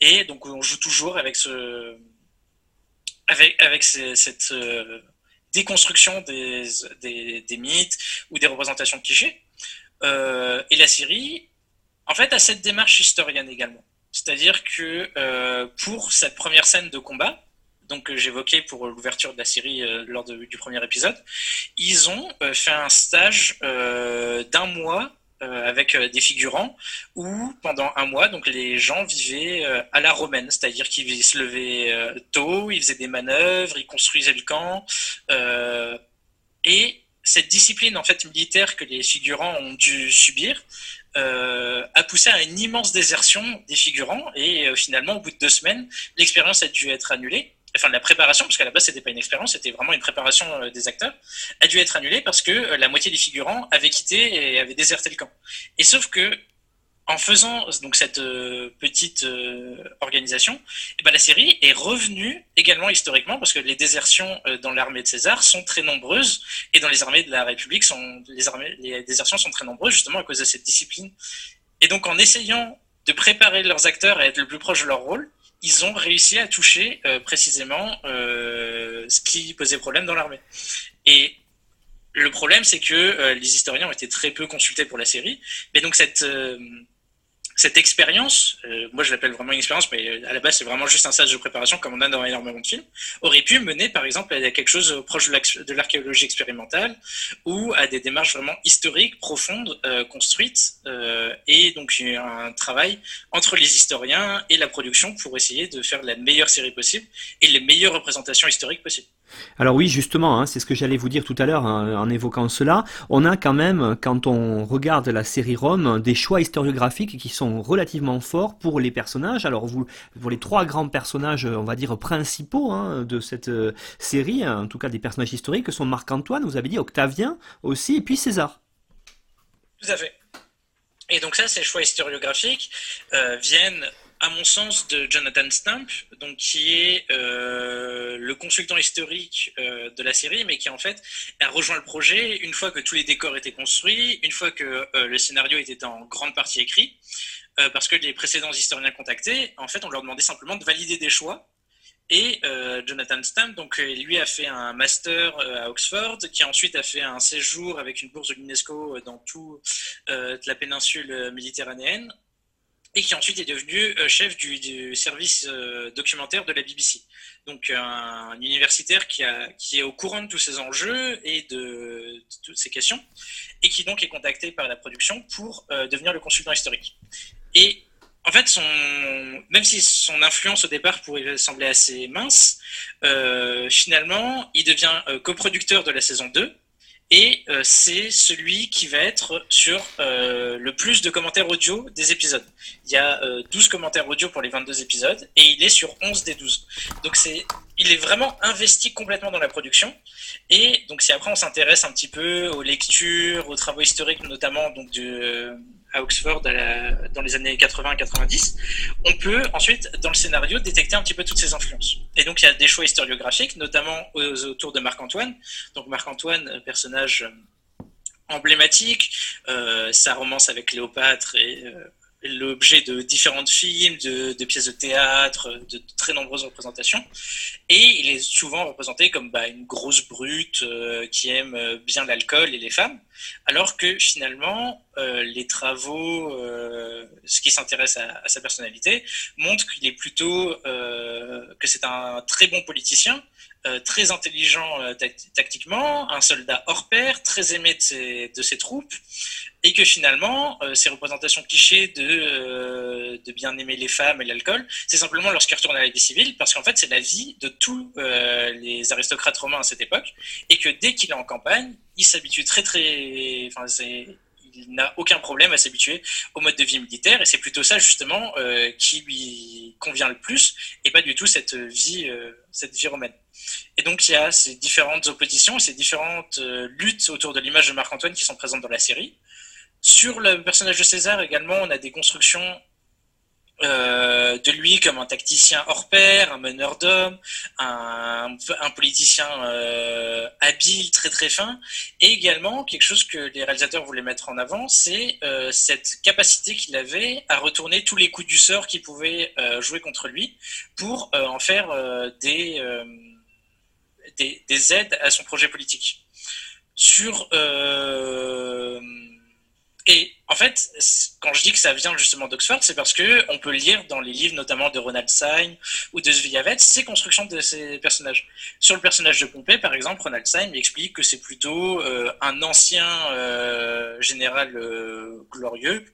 S2: Et donc on joue toujours avec ce avec avec cette déconstruction des, des, mythes ou des représentations de clichés. et la Syrie, en fait, a cette démarche historienne également. C'est-à-dire que euh, pour cette première scène de combat, donc que j'évoquais pour l'ouverture de la série euh, lors du premier épisode, ils ont euh, fait un stage d'un mois avec des figurants où pendant un mois, donc les gens vivaient à la romaine, c'est-à-dire qu'ils se levaient tôt, ils faisaient des manœuvres, ils construisaient le camp et cette discipline en fait militaire que les figurants ont dû subir euh, a poussé à une immense désertion des figurants et euh, finalement au bout de deux semaines l'expérience a dû être annulée enfin la préparation parce qu'à la base c'était pas une expérience c'était vraiment une préparation euh, des acteurs a dû être annulée parce que la moitié des figurants avaient quitté et avaient déserté le camp et sauf que en faisant donc cette euh, petite euh, organisation, eh ben, la série est revenue également historiquement parce que les désertions euh, dans l'armée de César sont très nombreuses et dans les armées de la République les désertions sont très nombreuses justement à cause de cette discipline. Et donc en essayant de préparer leurs acteurs à être le plus proche de leur rôle, ils ont réussi à toucher précisément ce qui posait problème dans l'armée. Et le problème, c'est que les historiens ont été très peu consultés pour la série, mais donc cette cette expérience, euh, moi je l'appelle vraiment une expérience, mais euh, à la base c'est vraiment juste un stage de préparation comme on a dans énormément de films, aurait pu mener par exemple à quelque chose proche de l'archéologie expérimentale ou à des démarches vraiment historiques, profondes, euh, construites, et donc un travail entre les historiens et la production pour essayer de faire la meilleure série possible et les meilleures représentations historiques possibles.
S1: Alors oui, justement, hein, c'est ce que j'allais vous dire tout à l'heure hein, en évoquant cela. On a quand même, quand on regarde la série Rome, des choix historiographiques qui sont relativement forts pour les personnages. Alors vous, pour les trois grands personnages, on va dire principaux hein, de cette euh, série, en tout cas des personnages historiques, sont Marc-Antoine, vous avez dit Octavien aussi, et puis César.
S2: Tout à fait. Et donc ça, ces choix historiographiques euh, viennent à mon sens, de Jonathan Stamp, donc qui est euh, le consultant historique euh, de la série, mais qui en fait a rejoint le projet une fois que tous les décors étaient construits, une fois que euh, le scénario était en grande partie écrit, parce que les précédents historiens contactés, en fait, on leur demandait simplement de valider des choix. Et Jonathan Stamp, donc lui a fait un master à Oxford, qui ensuite a fait un séjour avec une bourse de l'UNESCO dans toute la péninsule méditerranéenne, et qui ensuite est devenu euh, chef du, service euh, documentaire de la BBC. Donc un, universitaire qui, est au courant de tous ces enjeux et de, toutes ces questions, et qui donc est contacté par la production pour euh, devenir le consultant historique. Et en fait, même si son influence au départ pourrait sembler assez mince, finalement, il devient coproducteur de la saison 2 et euh, c'est celui qui va être sur euh, le plus de commentaires audio des épisodes. Il y a 12 euh, commentaires audio pour les 22 épisodes et il est sur 11 des 12. Donc c'est il est vraiment investi complètement dans la production. Et donc si après on s'intéresse un petit peu aux lectures, aux travaux historiques notamment donc de à Oxford dans les années 80-90, on peut ensuite, dans le scénario, détecter un petit peu toutes ces influences. Et donc, il y a des choix historiographiques, notamment autour de Marc-Antoine. Donc, Marc-Antoine, euh, personnage euh, emblématique, euh, sa romance avec Cléopâtre et l'objet de différents films, de, pièces de théâtre, de, très nombreuses représentations. Et il est souvent représenté comme bah, une grosse brute euh, qui aime euh, bien l'alcool et les femmes, alors que finalement, euh, les travaux, ce qui s'intéresse à, à, sa personnalité, montrent qu'il est plutôt, que c'est un très bon politicien, très intelligent tactiquement, un soldat hors pair, très aimé de ses, de ses troupes, et que finalement, euh, ces représentations clichés de, euh, de bien aimer les femmes et l'alcool, c'est simplement lorsqu'il retourne à la vie civile, parce qu'en fait, c'est la vie de tous euh, les aristocrates romains à cette époque, et que dès qu'il est en campagne, il s'habitue très très... il n'a aucun problème à s'habituer au mode de vie militaire, et c'est plutôt ça justement qui lui convient le plus, et pas du tout cette vie, cette vie romaine. Et donc il y a ces différentes oppositions, ces différentes luttes autour de l'image de Marc-Antoine qui sont présentes dans la série. Sur le personnage de César également, on a des constructions euh, de lui comme un tacticien hors pair, un meneur d'hommes, un, un, politicien euh, habile, très très fin, et également quelque chose que les réalisateurs voulaient mettre en avant, c'est euh, cette capacité qu'il avait à retourner tous les coups du sort qui pouvaient euh, jouer contre lui pour euh, en faire des, des, des, aides à son projet politique. Sur et en fait, quand je dis que ça vient justement d'Oxford, c'est parce que on peut lire dans les livres, notamment de Ronald Syme ou de Zviavet, ces constructions de ces personnages. Sur le personnage de Pompée, par exemple, Ronald Syme explique que c'est plutôt euh, un ancien euh, général euh, glorieux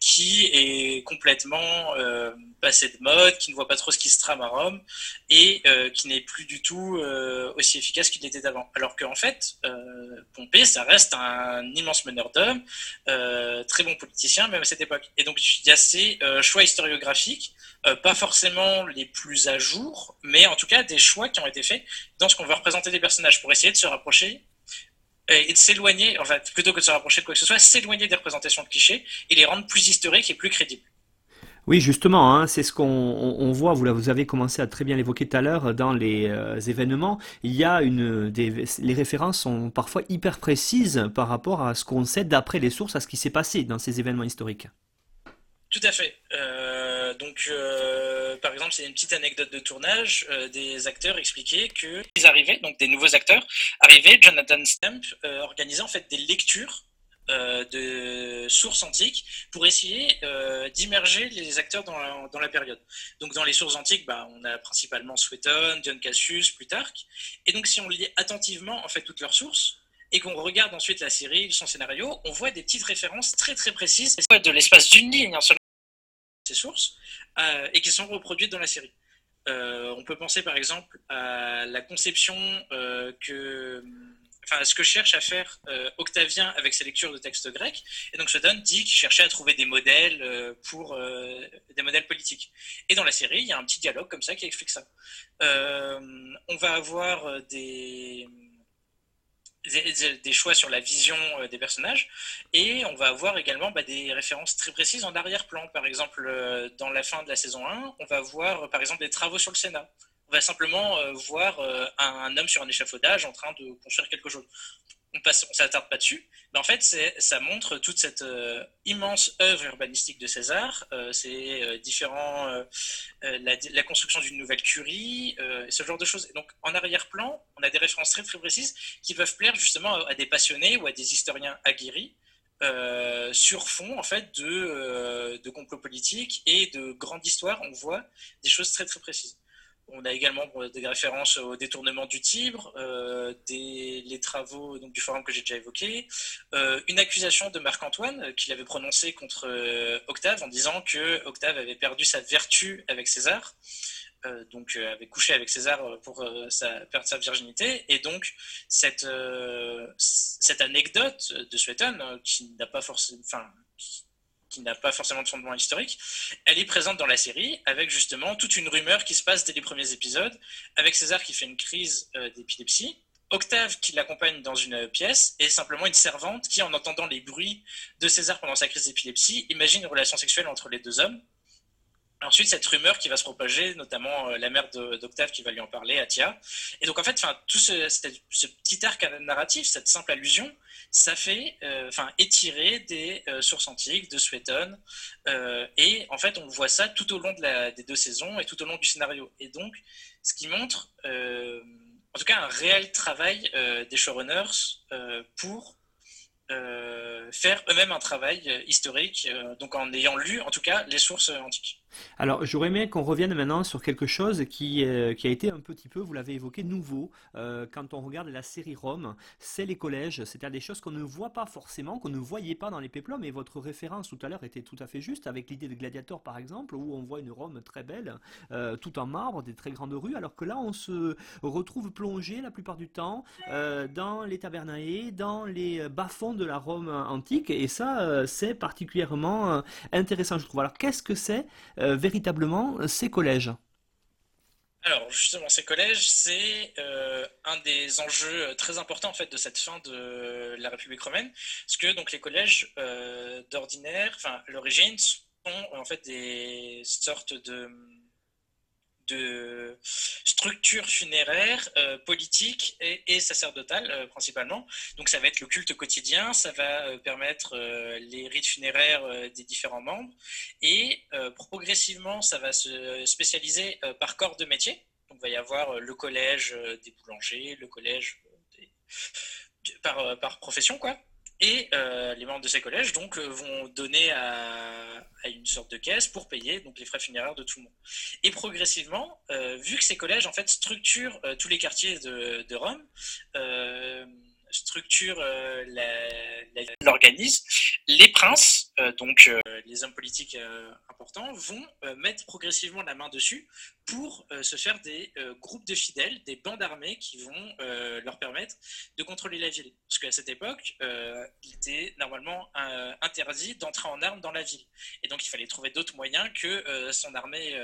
S2: qui est complètement euh, passé de mode, qui ne voit pas trop ce qui se trame à Rome et euh, qui n'est plus du tout euh, aussi efficace qu'il était avant. Alors qu'en fait, Pompée, ça reste un immense meneur d'hommes, très bon politicien même à cette époque. Et donc il y a ces choix historiographiques, pas forcément les plus à jour, mais en tout cas des choix qui ont été faits dans ce qu'on veut représenter des personnages pour essayer de se rapprocher et de s'éloigner, en plutôt que de se rapprocher de quoi que ce soit, s'éloigner des représentations de clichés et les rendre plus historiques et plus crédibles.
S1: Oui, justement, hein, c'est ce qu'on on, voit, vous, avez commencé à très bien l'évoquer tout à l'heure, dans les euh, événements, il y a les références sont parfois hyper précises par rapport à ce qu'on sait d'après les sources, à ce qui s'est passé dans ces événements historiques.
S2: Tout à fait. Euh, donc, euh, par exemple, c'est une petite anecdote de tournage. Euh, des acteurs expliquaient que ils arrivaient, donc des nouveaux acteurs arrivaient. Jonathan Stamp organisait en fait des lectures de sources antiques pour essayer d'immerger les acteurs dans la, période. Donc, dans les sources antiques, bah, on a principalement Sueton, Dion Cassius, Plutarque. Et donc, si on lit attentivement en fait toutes leurs sources, et qu'on regarde ensuite la série, son scénario, on voit des petites références très très précises de l'espace d'une ligne, seulement ces sources, euh, et qui sont reproduites dans la série. Euh, on peut penser par exemple à la conception euh, que, enfin, ce que cherche à faire Octavien avec ses lectures de textes grecs. Et donc Sutton dit qu'il cherchait à trouver des modèles pour des modèles politiques. Et dans la série, il y a un petit dialogue comme ça qui explique ça. on va avoir des des, choix sur la vision euh, des personnages et on va avoir également bah, des références très précises en arrière-plan. Par exemple, euh, dans la fin de la saison 1, on va voir par exemple des travaux sur le Sénat. On va simplement euh, voir un homme sur un échafaudage en train de construire quelque chose on passe, on s'attarde pas dessus, mais en fait, ça montre toute cette euh, immense œuvre urbanistique de César, euh, c'est euh, différents, euh, la, construction d'une nouvelle curie, ce genre de choses. Donc, en arrière-plan, on a des références très très précises qui peuvent plaire justement à, des passionnés ou à des historiens aguerris. sur fond en fait de, de complot politique et de grande histoire, on voit des choses très très précises. On a également des références au détournement du Tibre, euh, des, les travaux du forum que j'ai déjà évoqué, euh, une accusation de Marc-Antoine euh, qu'il avait prononcée contre Octave en disant que Octave avait perdu sa vertu avec César, donc avait couché avec César pour sa, perdre sa virginité, et donc cette, anecdote de Suétone qui n'a pas forcément, qui n'a pas forcément de fondement historique, elle est présente dans la série avec justement toute une rumeur qui se passe dès les premiers épisodes, avec César qui fait une crise euh, d'épilepsie, Octave qui l'accompagne dans une pièce et simplement une servante qui, en entendant les bruits de César pendant sa crise d'épilepsie, imagine une relation sexuelle entre les deux hommes. Ensuite, cette rumeur qui va se propager, notamment euh, la mère d'Octave qui va lui en parler, Atia. Et donc, en fait, tout ce, petit arc narratif, cette simple allusion, ça fait euh, étirer des euh, sources antiques, de Suétone. Et en fait, on voit ça tout au long des deux saisons et tout au long du scénario. Et donc, ce qui montre, en tout cas, un réel travail des showrunners pour faire eux-mêmes un travail historique, donc en ayant lu, en tout cas, les sources antiques.
S1: Alors, j'aurais aimé qu'on revienne maintenant sur quelque chose qui, euh, a été un petit peu, vous l'avez évoqué, nouveau euh, quand on regarde la série Rome. C'est les collèges, c'est-à-dire des choses qu'on ne voit pas forcément, qu'on ne voyait pas dans les péplums. Mais votre référence tout à l'heure était tout à fait juste avec l'idée de Gladiator, par exemple, où on voit une Rome très belle, euh, tout en marbre, des très grandes rues, alors que là, on se retrouve plongé la plupart du temps euh, dans les tabernae, dans les bas-fonds de la Rome Et ça, euh, c'est particulièrement euh, intéressant, je trouve. Alors, qu'est-ce que c'est euh, véritablement ces collèges?
S2: Alors justement, ces collèges, c'est un des enjeux très importants en fait de cette fin de la République romaine, parce que donc les collèges d'ordinaire, enfin l'origine sont en fait des sortes de de structures funéraires, euh, politiques et, sacerdotales euh, principalement. Donc ça va être le culte quotidien, ça va euh, permettre les rites funéraires des différents membres et progressivement ça va se spécialiser par corps de métier. Donc il va y avoir le collège des boulangers, le collège par, par profession quoi. Et euh, les membres de ces collèges donc, euh, vont donner à, une sorte de caisse pour payer donc, les frais funéraires de tout le monde. Et progressivement, euh, vu que ces collèges en fait, structurent tous les quartiers de, de Rome, structure euh, l'organisme, les princes, donc euh, les hommes politiques importants, vont mettre progressivement la main dessus pour se faire des groupes de fidèles, des bandes armées qui vont leur permettre de contrôler la ville. Parce qu'à cette époque, il était normalement interdit d'entrer en armes dans la ville. Et donc il fallait trouver d'autres moyens que son armée,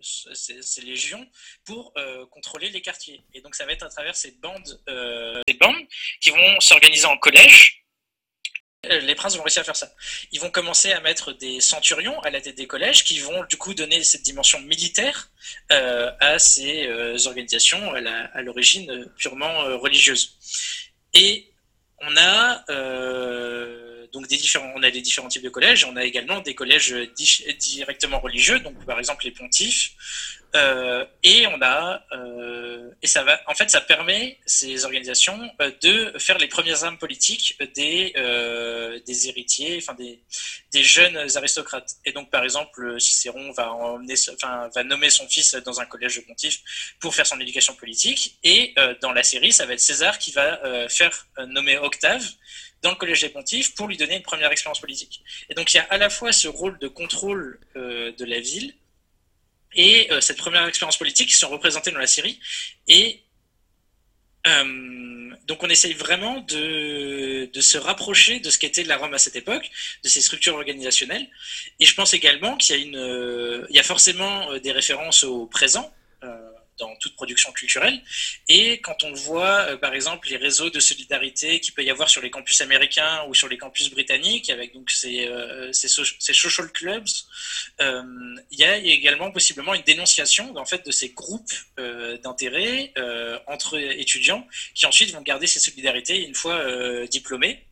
S2: ses, légions, pour contrôler les quartiers. Et donc ça va être à travers ces bandes, ces bandes qui vont s'organiser en collège. Euh, les princes vont réussir à faire ça. Ils vont commencer à mettre des centurions à la tête des collèges qui vont du coup donner cette dimension militaire euh, à ces euh, organisations à l'origine purement religieuse. Et on a donc des différents, on a des différents types de collèges. On a également des collèges directement religieux, donc par exemple les pontifes, euh, et on a, euh, et ça va, en fait, ça permet ces organisations euh, de faire les premières armes politiques des des héritiers, enfin des, des jeunes aristocrates. Et donc, par exemple, Cicéron va emmener, enfin, va nommer son fils dans un collège de pontife pour faire son éducation politique. Et dans la série, ça va être César qui va faire nommer Octave dans le collège des pontifes pour lui donner une première expérience politique. Et donc, il y a à la fois ce rôle de contrôle de la ville et euh, cette première expérience politique qui sont représentées dans la série. Et euh, donc on essaye vraiment de, se rapprocher de ce qu'était la Rome à cette époque, de ses structures organisationnelles. Et je pense également qu'il y a, forcément euh, des références au présent dans toute production culturelle. Et quand on voit, euh, par exemple, les réseaux de solidarité qu'il peut y avoir sur les campus américains ou sur les campus britanniques, avec donc ces, euh, ces, social clubs, euh, il y a également possiblement une dénonciation en fait, de ces groupes d'intérêt entre étudiants qui ensuite vont garder ces solidarités une fois diplômés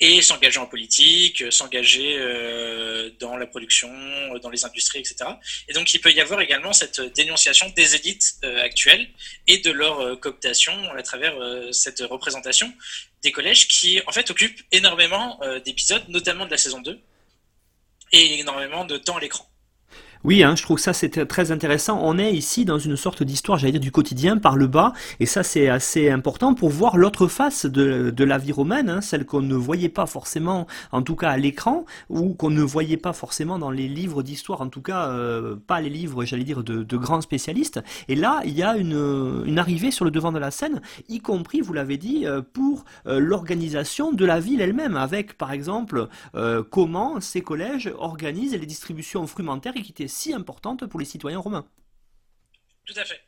S2: et s'engager en politique, euh, s'engager euh, dans la production, euh, dans les industries, etc. Et donc il peut y avoir également cette dénonciation des élites actuelles et de leur cooptation à travers cette représentation des collèges qui en fait occupent énormément d'épisodes, notamment de la saison 2, et énormément de temps à l'écran.
S1: Oui, hein, je trouve ça c'est très intéressant. On est ici dans une sorte d'histoire, j'allais dire, du quotidien par le bas, et ça c'est assez important pour voir l'autre face de, de, la vie romaine, hein, celle qu'on ne voyait pas forcément, en tout cas à l'écran, ou qu'on ne voyait pas forcément dans les livres d'histoire, en tout cas euh, pas les livres, j'allais dire, de, de, grands spécialistes. Et là, il y a une, une, arrivée sur le devant de la scène, y compris, vous l'avez dit, euh, pour euh, l'organisation de la ville elle-même, avec par exemple comment ces collèges organisent les distributions frumentaires et qui étaient si importante pour les citoyens romains.
S2: Tout à fait.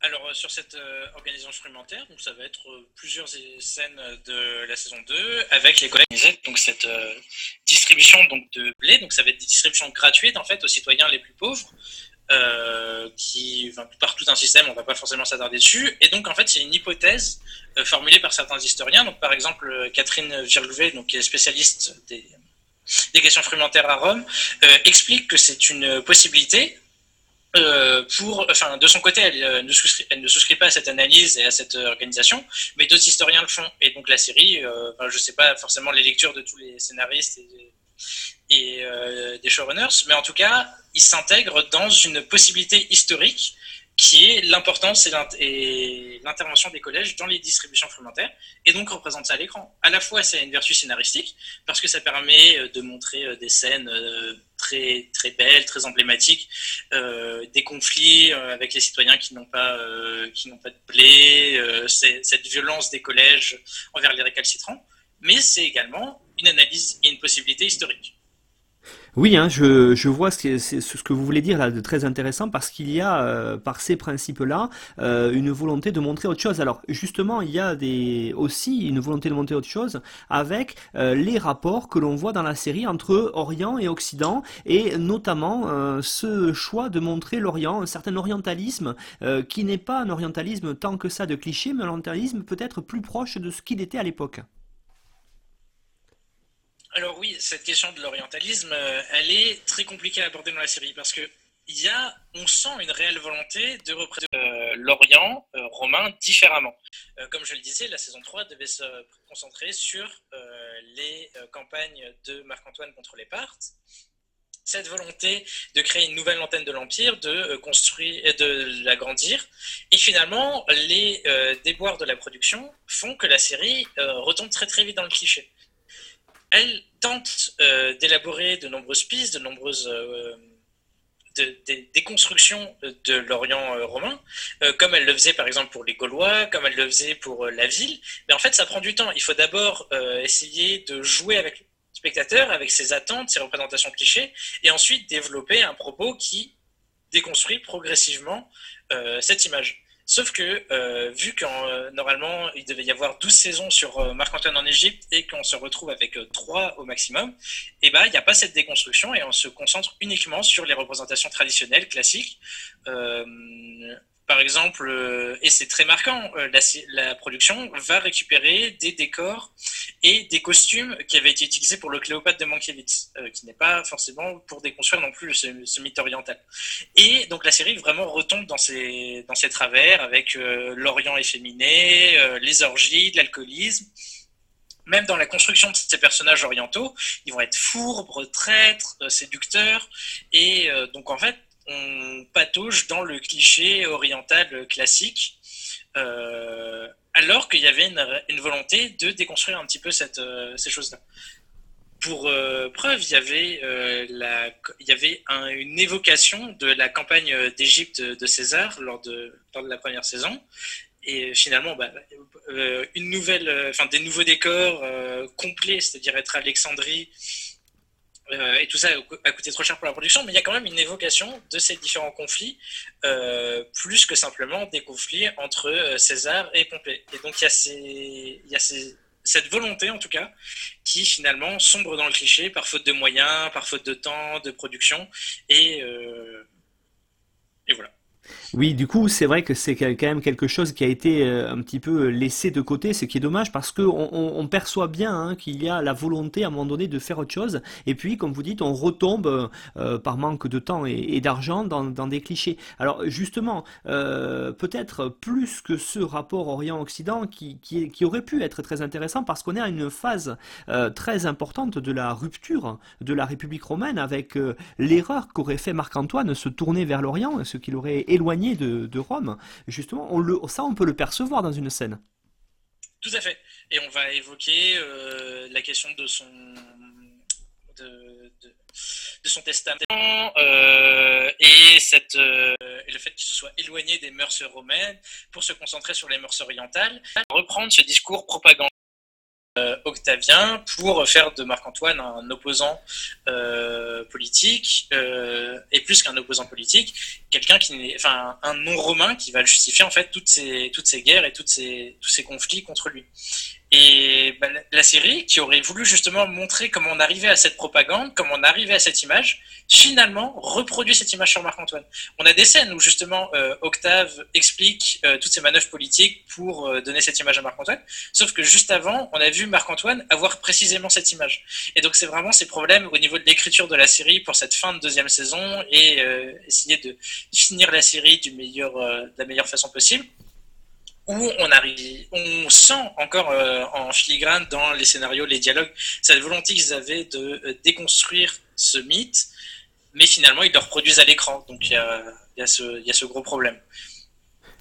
S2: Alors euh, sur cette euh, organisation instrumentaire, donc ça va être euh, plusieurs scènes de la saison 2 avec les collègues. Donc cette distribution donc de blé, donc ça va être des distributions gratuites en fait aux citoyens les plus pauvres. qui par tout un système, on va pas forcément s'attarder dessus. Et donc en fait, c'est une hypothèse formulée par certains historiens. Donc par exemple, Catherine Virlouvet, donc qui est spécialiste des des questions frumentaires à Rome, euh, explique que c'est une possibilité. Euh, pour, enfin, de son côté, elle, euh, ne souscrit, elle, ne souscrit, pas à cette analyse et à cette organisation, mais d'autres historiens le font. Et donc la série, je ne sais pas forcément les lectures de tous les scénaristes et, et des showrunners, mais en tout cas, ils s'intègrent dans une possibilité historique qui est l'importance et l'intervention des collèges dans les distributions frumentaires, et donc représente ça à l'écran. À la fois, c'est une vertu scénaristique, parce que ça permet euh, de montrer euh, des scènes euh, très, très belles, très emblématiques, des conflits avec les citoyens qui n'ont pas, qui n'ont pas de blé, cette violence des collèges envers les récalcitrants, mais c'est également une analyse et une possibilité historique.
S1: Oui, hein, je, vois ce que, ce que vous voulez dire là de très intéressant parce qu'il y a, euh, par ces principes-là, euh, une volonté de montrer autre chose. Alors justement, il y a des, aussi une volonté de montrer autre chose avec euh, les rapports que l'on voit dans la série entre Orient et Occident et notamment ce choix de montrer l'Orient, un certain orientalisme qui n'est pas un orientalisme tant que ça de cliché, mais un orientalisme peut-être plus proche de ce qu'il était à l'époque.
S2: Alors oui, cette question de l'orientalisme, euh, elle est très compliquée à aborder dans la série parce que il y a, on sent une réelle volonté de représenter euh, l'Orient euh, romain différemment. comme je le disais, la saison 3 devait se concentrer sur les campagnes de Marc-Antoine contre les Parthes. Cette volonté de créer une nouvelle antenne de l'Empire, de construire, de l'agrandir. Et finalement, les déboires de la production font que la série retombe très très vite dans le cliché elle tente euh, d'élaborer de nombreuses pistes, de nombreuses euh, déconstructions de l'Orient euh, romain, comme elle le faisait par exemple pour les Gaulois, comme elle le faisait pour la ville. Mais en fait, ça prend du temps. Il faut d'abord essayer de jouer avec le spectateur, avec ses attentes, ses représentations clichés, et ensuite développer un propos qui déconstruit progressivement cette image. Sauf que, euh, vu qu'en euh, normalement, il devait y avoir 12 saisons sur euh, Marc-Antoine en Égypte et qu'on se retrouve avec 3 au maximum, eh ben, il n'y a pas cette déconstruction et on se concentre uniquement sur les représentations traditionnelles, classiques par exemple, euh, et c'est très marquant, euh, la, production va récupérer des décors et des costumes qui avaient été utilisés pour le Cléopâtre de Mankiewicz, euh, qui n'est pas forcément pour déconstruire non plus ce, mythe oriental. Et donc la série vraiment retombe dans ses, travers avec l'Orient efféminé, les orgies, l'alcoolisme même dans la construction de ces personnages orientaux, ils vont être fourbes, traîtres, séducteurs. Et donc, en fait, on patauge dans le cliché oriental classique, euh, alors qu'il y avait une, volonté de déconstruire un petit peu cette, euh, ces choses-là. Pour euh, preuve, il y avait, il y avait une évocation de la campagne d'Égypte de César lors de, lors de la première saison, et finalement, bah, une nouvelle, des nouveaux décors complets, c'est-à-dire être Alexandrie euh, et tout ça a coûté trop cher pour la production, mais il y a quand même une évocation de ces différents conflits, euh, plus que simplement des conflits entre euh, César et Pompée. Et donc il y a, ces, y a ces, cette volonté, en tout cas, qui finalement sombre dans le cliché par faute de moyens, par faute de temps, de production, et, et voilà.
S1: Oui, du coup, c'est vrai que c'est quand même quelque chose qui a été euh, un petit peu laissé de côté, ce qui est dommage parce qu'on on, perçoit bien hein, qu'il y a la volonté à un moment donné de faire autre chose, et puis, comme vous dites, on retombe euh, par manque de temps et, d'argent dans, des clichés. Alors, justement, euh, peut-être plus que ce rapport Orient-Occident qui, qui, aurait pu être très intéressant parce qu'on est à une phase très importante de la rupture de la République romaine avec l'erreur qu'aurait fait Marc-Antoine, se tourner vers l'Orient, ce qu'il aurait éloigné de, Rome, justement, on le, ça on peut le percevoir dans une scène.
S2: Tout à fait. Et on va évoquer euh, la question de son, testament euh, et, euh, et le fait qu'il se soit éloigné des mœurs romaines pour se concentrer sur les mœurs orientales. Reprendre ce discours propagande euh, Octavien pour faire de Marc-Antoine un opposant euh, politique euh, et plus qu'un opposant politique, quelqu'un qui n'est, enfin, un non-romain qui va justifier en fait toutes ces guerres et tous ces conflits contre lui. Et bah, la série, qui aurait voulu justement montrer comment on arrivait à cette propagande, comment on arrivait à cette image, finalement reproduit cette image sur Marc-Antoine. On a des scènes où justement euh, Octave explique euh, toutes ces manœuvres politiques pour euh, donner cette image à Marc-Antoine, sauf que juste avant, on a vu Marc-Antoine avoir précisément cette image. Et donc c'est vraiment ces problèmes au niveau de l'écriture de la série pour cette fin de deuxième saison et essayer de finir la série de la meilleure façon possible où on arrive, on sent encore euh, en filigrane dans les scénarios, les dialogues, cette volonté qu'ils avaient de euh, déconstruire ce mythe, mais finalement ils le reproduisent à l'écran. Donc il y y a, ce gros problème.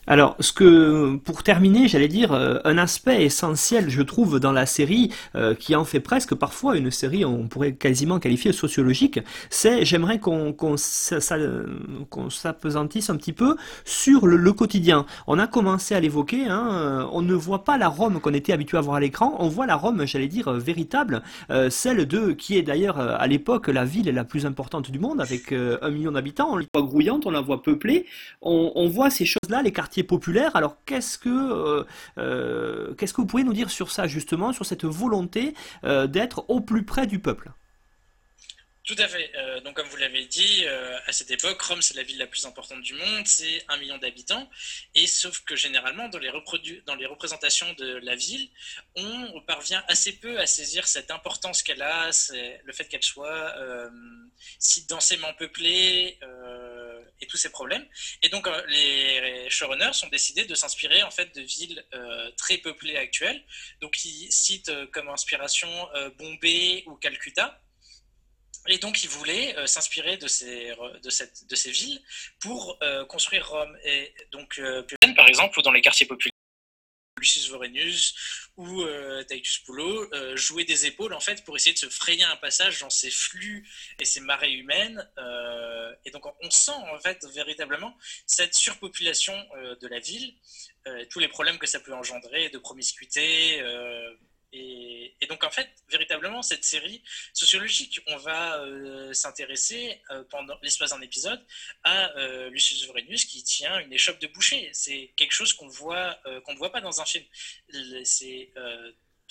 S1: Alors, ce que, pour terminer, j'allais dire, euh, un aspect essentiel, je trouve, dans la série, euh, qui en fait presque parfois une série, on pourrait quasiment qualifier sociologique, c'est, j'aimerais qu'on qu'on s'apesantisse un petit peu sur le, quotidien. On a commencé à l'évoquer, hein, euh, on ne voit pas la Rome qu'on était habitué à voir à l'écran, on voit la Rome, j'allais dire, véritable, celle de, qui est d'ailleurs à l'époque la ville la plus importante du monde, avec un million d'habitants, on la voit grouillante, on la voit peuplée, on, on voit ces choses-là, les quartiers populaire. Alors qu'est-ce que euh, euh, qu'est-ce que vous pourriez nous dire sur ça justement, sur cette volonté euh, d'être au plus près du peuple?
S2: Tout à fait. donc, comme vous l'avez dit, à cette époque, Rome, c'est la ville la plus importante du monde, c'est un million d'habitants. Et sauf que généralement, dans les, dans les représentations de la ville, on parvient assez peu à saisir cette importance qu'elle a, le fait qu'elle soit si densément peuplée et tous ces problèmes. Et donc, euh, les showrunners ont décidé de s'inspirer en fait de villes euh, très peuplées actuelles. Donc, ils citent euh, comme inspiration Bombay ou Calcutta. Et donc, ils voulaient s'inspirer de ces, de, cette, de ces villes pour construire Rome. Et donc, par exemple, dans les quartiers populaires, Lucius Vorenus ou euh, Titus Pullo euh, jouer des épaules en fait pour essayer de se frayer un passage dans ces flux et ces marées humaines. Euh, et donc on sent en fait véritablement cette surpopulation de la ville, tous les problèmes que ça peut engendrer de promiscuité et, donc, en fait, véritablement, cette série sociologique, on va euh, s'intéresser euh, pendant l'espace d'un épisode à euh, Lucius Vorenus qui tient une échoppe de boucher. C'est quelque chose qu'on voit, qu'on ne voit pas dans un film.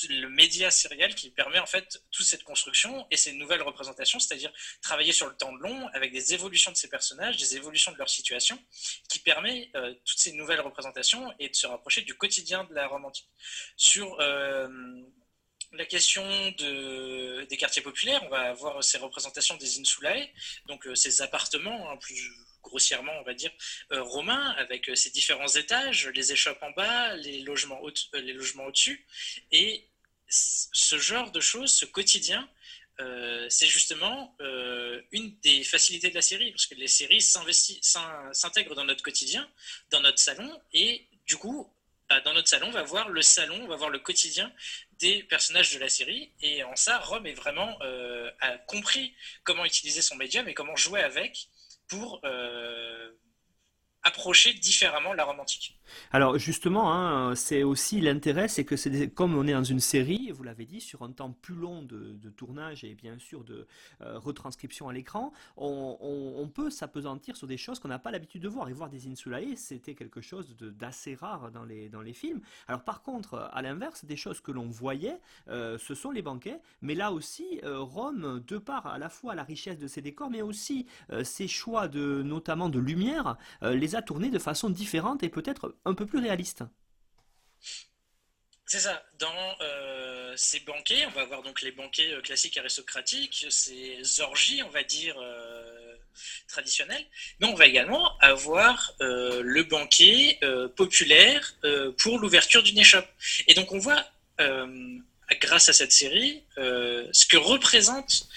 S2: Le média sériel qui permet en fait toute cette construction et ces nouvelles représentations, c'est-à-dire travailler sur le temps long avec des évolutions de ces personnages, des évolutions de leur situation, qui permet euh, toutes ces nouvelles représentations et de se rapprocher du quotidien de la romantique. Sur euh, la question de, des quartiers populaires, on va avoir ces représentations des insulae, donc euh, ces appartements, hein, plus grossièrement, on va dire, romains, avec ces différents étages, les échoppes en bas, les logements, au les logements au-dessus, et ce genre de choses, ce quotidien, euh, c'est justement euh, une des facilités de la série, parce que les séries s'intègrent dans notre quotidien, dans notre salon, et du coup, bah, dans notre salon, on va voir le salon, on va voir le quotidien des personnages de la série, et en ça, Rome est vraiment euh, compris comment utiliser son médium et comment jouer avec pour approcher différemment la romantique.
S1: Alors justement, hein, c'est aussi l'intérêt, c'est que c'est comme on est dans une série, vous l'avez dit, sur un temps plus long de, tournage et bien sûr de euh, retranscription à l'écran, on, peut s'apesantir sur des choses qu'on n'a pas l'habitude de voir. Et voir des insulae, c'était quelque chose d'assez rare dans les, dans les films. Alors par contre, à l'inverse, des choses que l'on voyait, euh, ce sont les banquets, mais là aussi, euh, Rome, de part à la fois la richesse de ses décors, mais aussi ses choix de, notamment de lumière, les a tournés de façon différente et peut-être un peu plus réaliste.
S2: C'est ça. Dans euh, ces banquets, on va avoir donc les banquets euh, classiques aristocratiques, ces orgies, on va dire, euh, traditionnelles. Mais on va également avoir le banquet populaire pour l'ouverture d'une échoppe. Et donc on voit, grâce à cette série, ce que représentent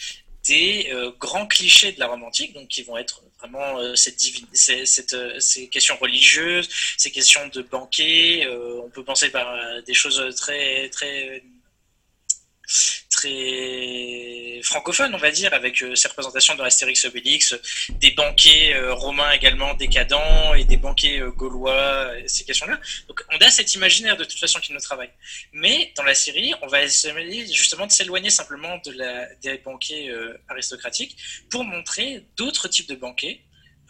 S2: des grands clichés de la romantique, donc qui vont être vraiment euh, cette, cette, euh, ces questions religieuses, ces questions de banquet. Euh, on peut penser par des choses très très très francophone, on va dire, avec ces représentations de l'Astérix Obélix, des banquets romains également décadents et des banquets gaulois, ces questions-là. Donc on a cet imaginaire de toute façon qui nous travaille. Mais dans la série, on va essayer justement de s'éloigner simplement de la, des banquets aristocratiques pour montrer d'autres types de banquets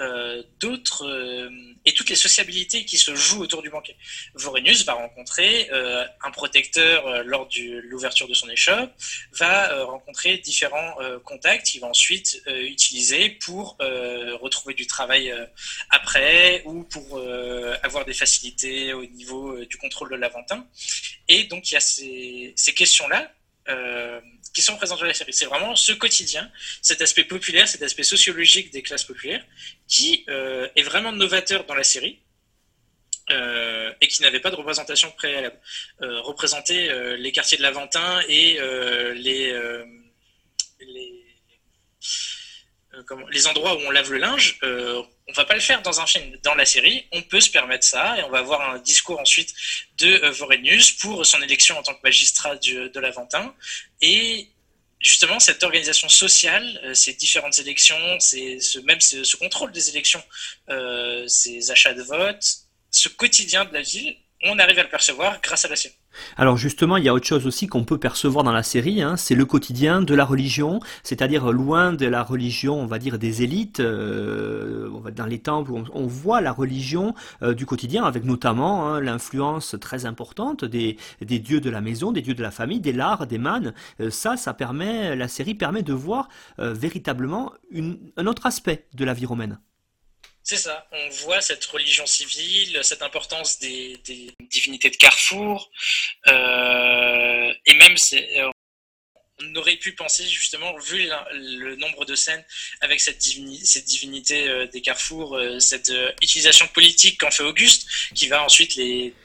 S2: euh, d'autres euh, et toutes les sociabilités qui se jouent autour du banquet. Vorenus va rencontrer euh, un protecteur lors de l'ouverture de son échoppe, va rencontrer différents contacts qu'il va ensuite utiliser pour retrouver du travail après ou pour avoir des facilités au niveau du contrôle de l'aventin. Et donc il y a ces, ces questions-là qui sont présentes dans la série. C'est vraiment ce quotidien, cet aspect populaire, cet aspect sociologique des classes populaires, qui euh, est vraiment novateur dans la série. Euh, et qui n'avait pas de représentation préalable. Euh, représenter les quartiers de l'Aventin et les, les, endroits où on lave le linge on va pas le faire dans un film. Dans la série, on peut se permettre ça et on va avoir un discours ensuite de euh, Vorenius pour son élection en tant que magistrat de l'Aventin. Et justement, cette organisation sociale, euh, ces différentes élections, même ce, contrôle des élections, euh, ces achats de vote, ce quotidien de la ville, on arrive à le percevoir grâce à la série.
S1: Alors justement, il y a autre chose aussi qu'on peut percevoir dans la série, hein, c'est le quotidien de la religion, c'est-à-dire loin de la religion, on va dire, des élites, euh, dans les temples, on, voit la religion euh, du quotidien, avec notamment hein, l'influence très importante des, dieux de la maison, des dieux de la famille, des lards, des mânes. Euh, ça, ça permet, la série permet de voir véritablement un autre aspect de la vie romaine.
S2: C'est ça, on voit cette religion civile, cette importance des, divinités de Carrefour, euh, et même euh, on aurait pu penser justement, vu le nombre de scènes avec cette, divinité euh, des carrefours, cette utilisation politique qu'en fait Auguste, qui va ensuite les,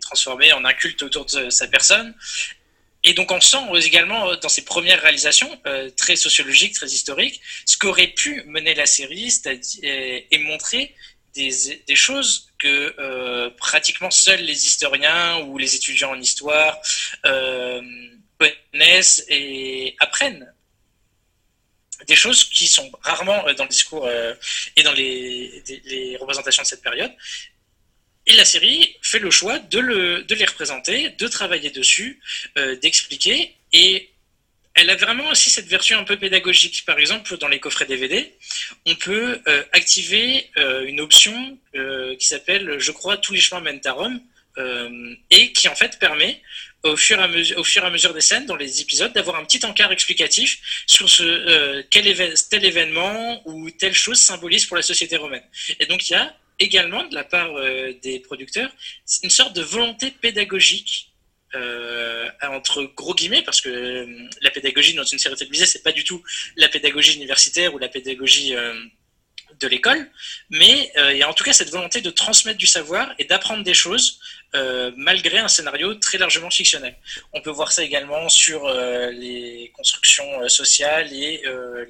S2: transformer en un culte autour de sa personne, et donc on sent également euh, dans ses premières réalisations, euh, très sociologiques, très historiques, ce qu'aurait pu mener la série et, montrer des, choses que euh, pratiquement seuls les historiens ou les étudiants en histoire connaissent et apprennent. Des choses qui sont rarement dans le discours et dans les représentations de cette période, et la série fait le choix de, le, de les représenter, de travailler dessus, euh, d'expliquer. Et elle a vraiment aussi cette version un peu pédagogique. Par exemple, dans les coffrets DVD, on peut euh, activer euh, une option qui s'appelle, je crois, Tous les chemins mènent à Rome, et qui en fait permet au fur, et à mesure, au fur et à mesure des scènes, dans les épisodes, d'avoir un petit encart explicatif sur ce, quel tel événement ou telle chose symbolise pour la société romaine. Et donc il y a également de la part euh, des producteurs une sorte de volonté pédagogique euh, entre gros guillemets, parce que euh, la pédagogie dans une série télévisée, c'est pas du tout la pédagogie universitaire ou la pédagogie de l'école, mais il y a en tout cas cette volonté de transmettre du savoir et d'apprendre des choses euh, malgré un scénario très largement fictionnel. On peut voir ça également sur euh, les constructions euh, sociales et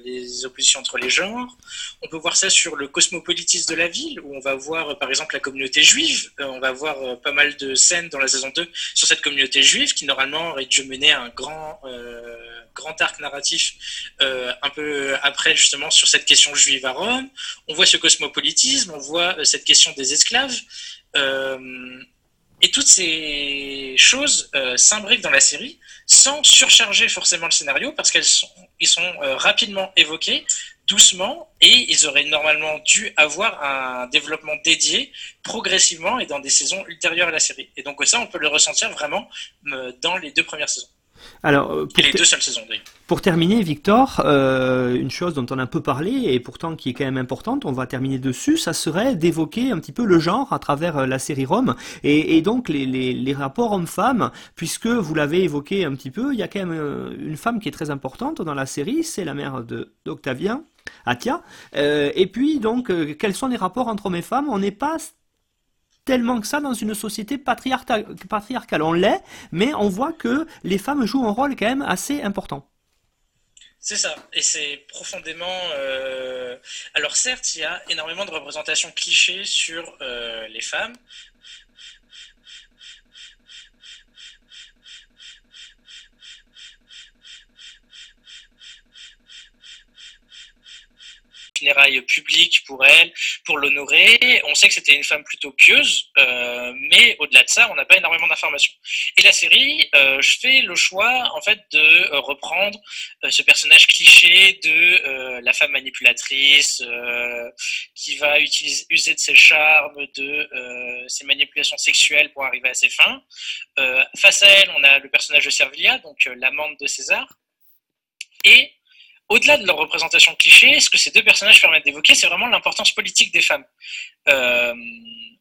S2: les oppositions entre les genres. On peut voir ça sur le cosmopolitisme de la ville, où on va voir par exemple la communauté juive. on va voir pas mal de scènes dans la saison 2 sur cette communauté juive qui normalement aurait dû mener un grand grand arc narratif un peu après justement sur cette question juive à Rome. On voit ce cosmopolitisme, on voit cette question des esclaves. Et toutes ces choses euh, s'imbriquent dans la série sans surcharger forcément le scénario parce qu'elles sont, ils sont euh, rapidement évoqués, doucement, et ils auraient normalement dû avoir un développement dédié progressivement et dans des saisons ultérieures à la série. Et donc ça, on peut le ressentir vraiment euh, dans les deux premières saisons.
S1: Alors,
S2: euh, pour les deux seules saisons,
S1: Pour terminer, Victor, euh, une chose dont on a un peu parlé et pourtant qui est quand même importante, on va terminer dessus, ça serait d'évoquer un petit peu le genre à travers euh, la série Rome et, donc les, rapports hommes-femmes, puisque vous l'avez évoqué un petit peu, il y a quand même une femme qui est très importante dans la série, c'est la mère d'Octavien, Atia. et puis donc, quels sont les rapports entre hommes et femmes? On n'est pas tellement que ça dans une société patriarcale. On l'est, mais on voit que les femmes jouent un rôle quand même assez important.
S2: C'est ça, et c'est profondément. Euh, alors certes, il y a énormément de représentations clichés sur euh, les femmes, funérailles publiques pour elle, pour l'honorer. On sait que c'était une femme plutôt pieuse, euh, mais au-delà de ça, on n'a pas énormément d'informations. Et la série euh, je fais le choix en fait de euh, reprendre ce personnage cliché de la femme manipulatrice qui va utiliser, user de ses charmes, de ses manipulations sexuelles pour arriver à ses fins. face à elle, on a le personnage de Servilia, donc l'amante de César. Et au-delà de leur représentation cliché, ce que ces deux personnages permettent d'évoquer, c'est vraiment l'importance politique des femmes. Euh,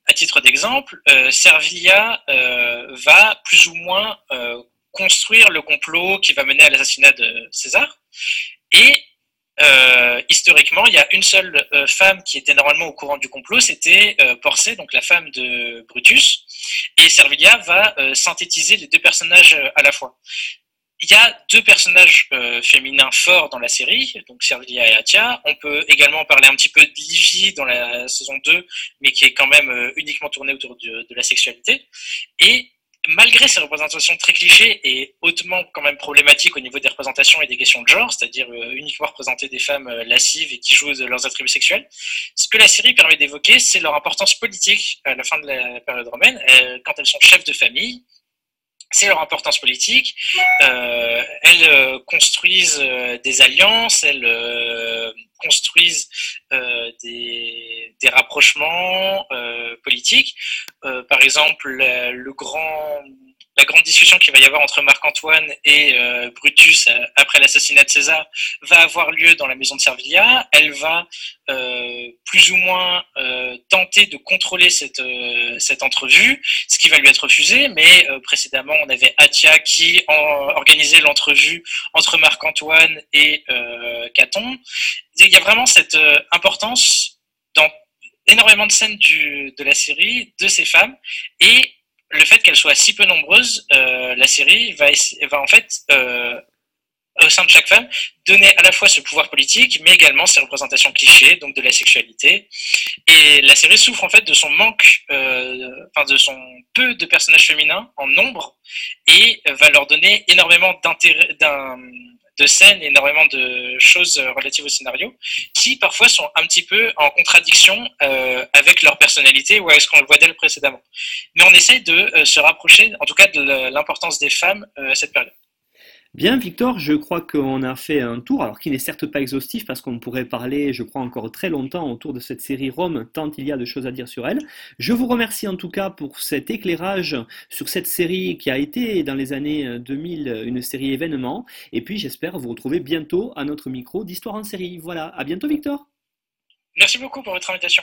S2: à titre d'exemple, euh, Servilia euh, va plus ou moins construire le complot qui va mener à l'assassinat de César. Et historiquement, il y a une seule femme qui était normalement au courant du complot, c'était Porcé, donc la femme de Brutus. Et Servilia va synthétiser les deux personnages à la fois. Il y a deux personnages euh, féminins forts dans la série, donc Servilia et Atia. On peut également parler un petit peu de Livy dans la saison 2, mais qui est quand même euh, uniquement tournée autour de, la sexualité. Et malgré ces représentations très clichés et hautement quand même problématiques au niveau des représentations et des questions de genre, c'est-à-dire euh, uniquement représenter des femmes lascives et qui jouent de leurs attributs sexuels, ce que la série permet d'évoquer, c'est leur importance politique à la fin de la période romaine, quand elles sont chefs de famille, c'est leur importance politique. Euh, elles euh, construisent euh, des alliances, elles construisent des, rapprochements politiques. par exemple, le, le grand la grande discussion qu'il va y avoir entre Marc-Antoine et euh, Brutus euh, après l'assassinat de César va avoir lieu dans la maison de Servilia. Elle va euh, plus ou moins tenter de contrôler cette, cette entrevue, ce qui va lui être refusé, mais précédemment on avait Atia qui organisait l'entrevue entre Marc-Antoine et Caton. Il y a vraiment cette importance dans énormément de scènes de la série de ces femmes et le fait qu'elle soit si peu nombreuse, euh, la série va, en fait, euh, au sein de chaque femme, donner à la fois ce pouvoir politique, mais également ses représentations clichés, donc de la sexualité. Et la série souffre en fait de son manque, euh, enfin de son peu de personnages féminins en nombre, et va leur donner énormément d'intérêt, de scènes, énormément de choses relatives au scénario, qui parfois sont un petit peu en contradiction euh, avec leur personnalité ou avec ce qu'on voit d'elles précédemment. Mais on essaye de euh, se rapprocher, en tout cas, de l'importance des femmes euh, à cette période.
S1: Bien, Victor, je crois qu'on a fait un tour, alors qui n'est certes pas exhaustif, parce qu'on pourrait parler, je crois, encore très longtemps autour de cette série Rome, tant il y a de choses à dire sur elle. Je vous remercie en tout cas pour cet éclairage sur cette série qui a été, dans les années 2000, une série événement, et puis j'espère vous retrouver bientôt à notre micro d'Histoire en série. Voilà, à bientôt, Victor.
S2: Merci beaucoup pour votre invitation.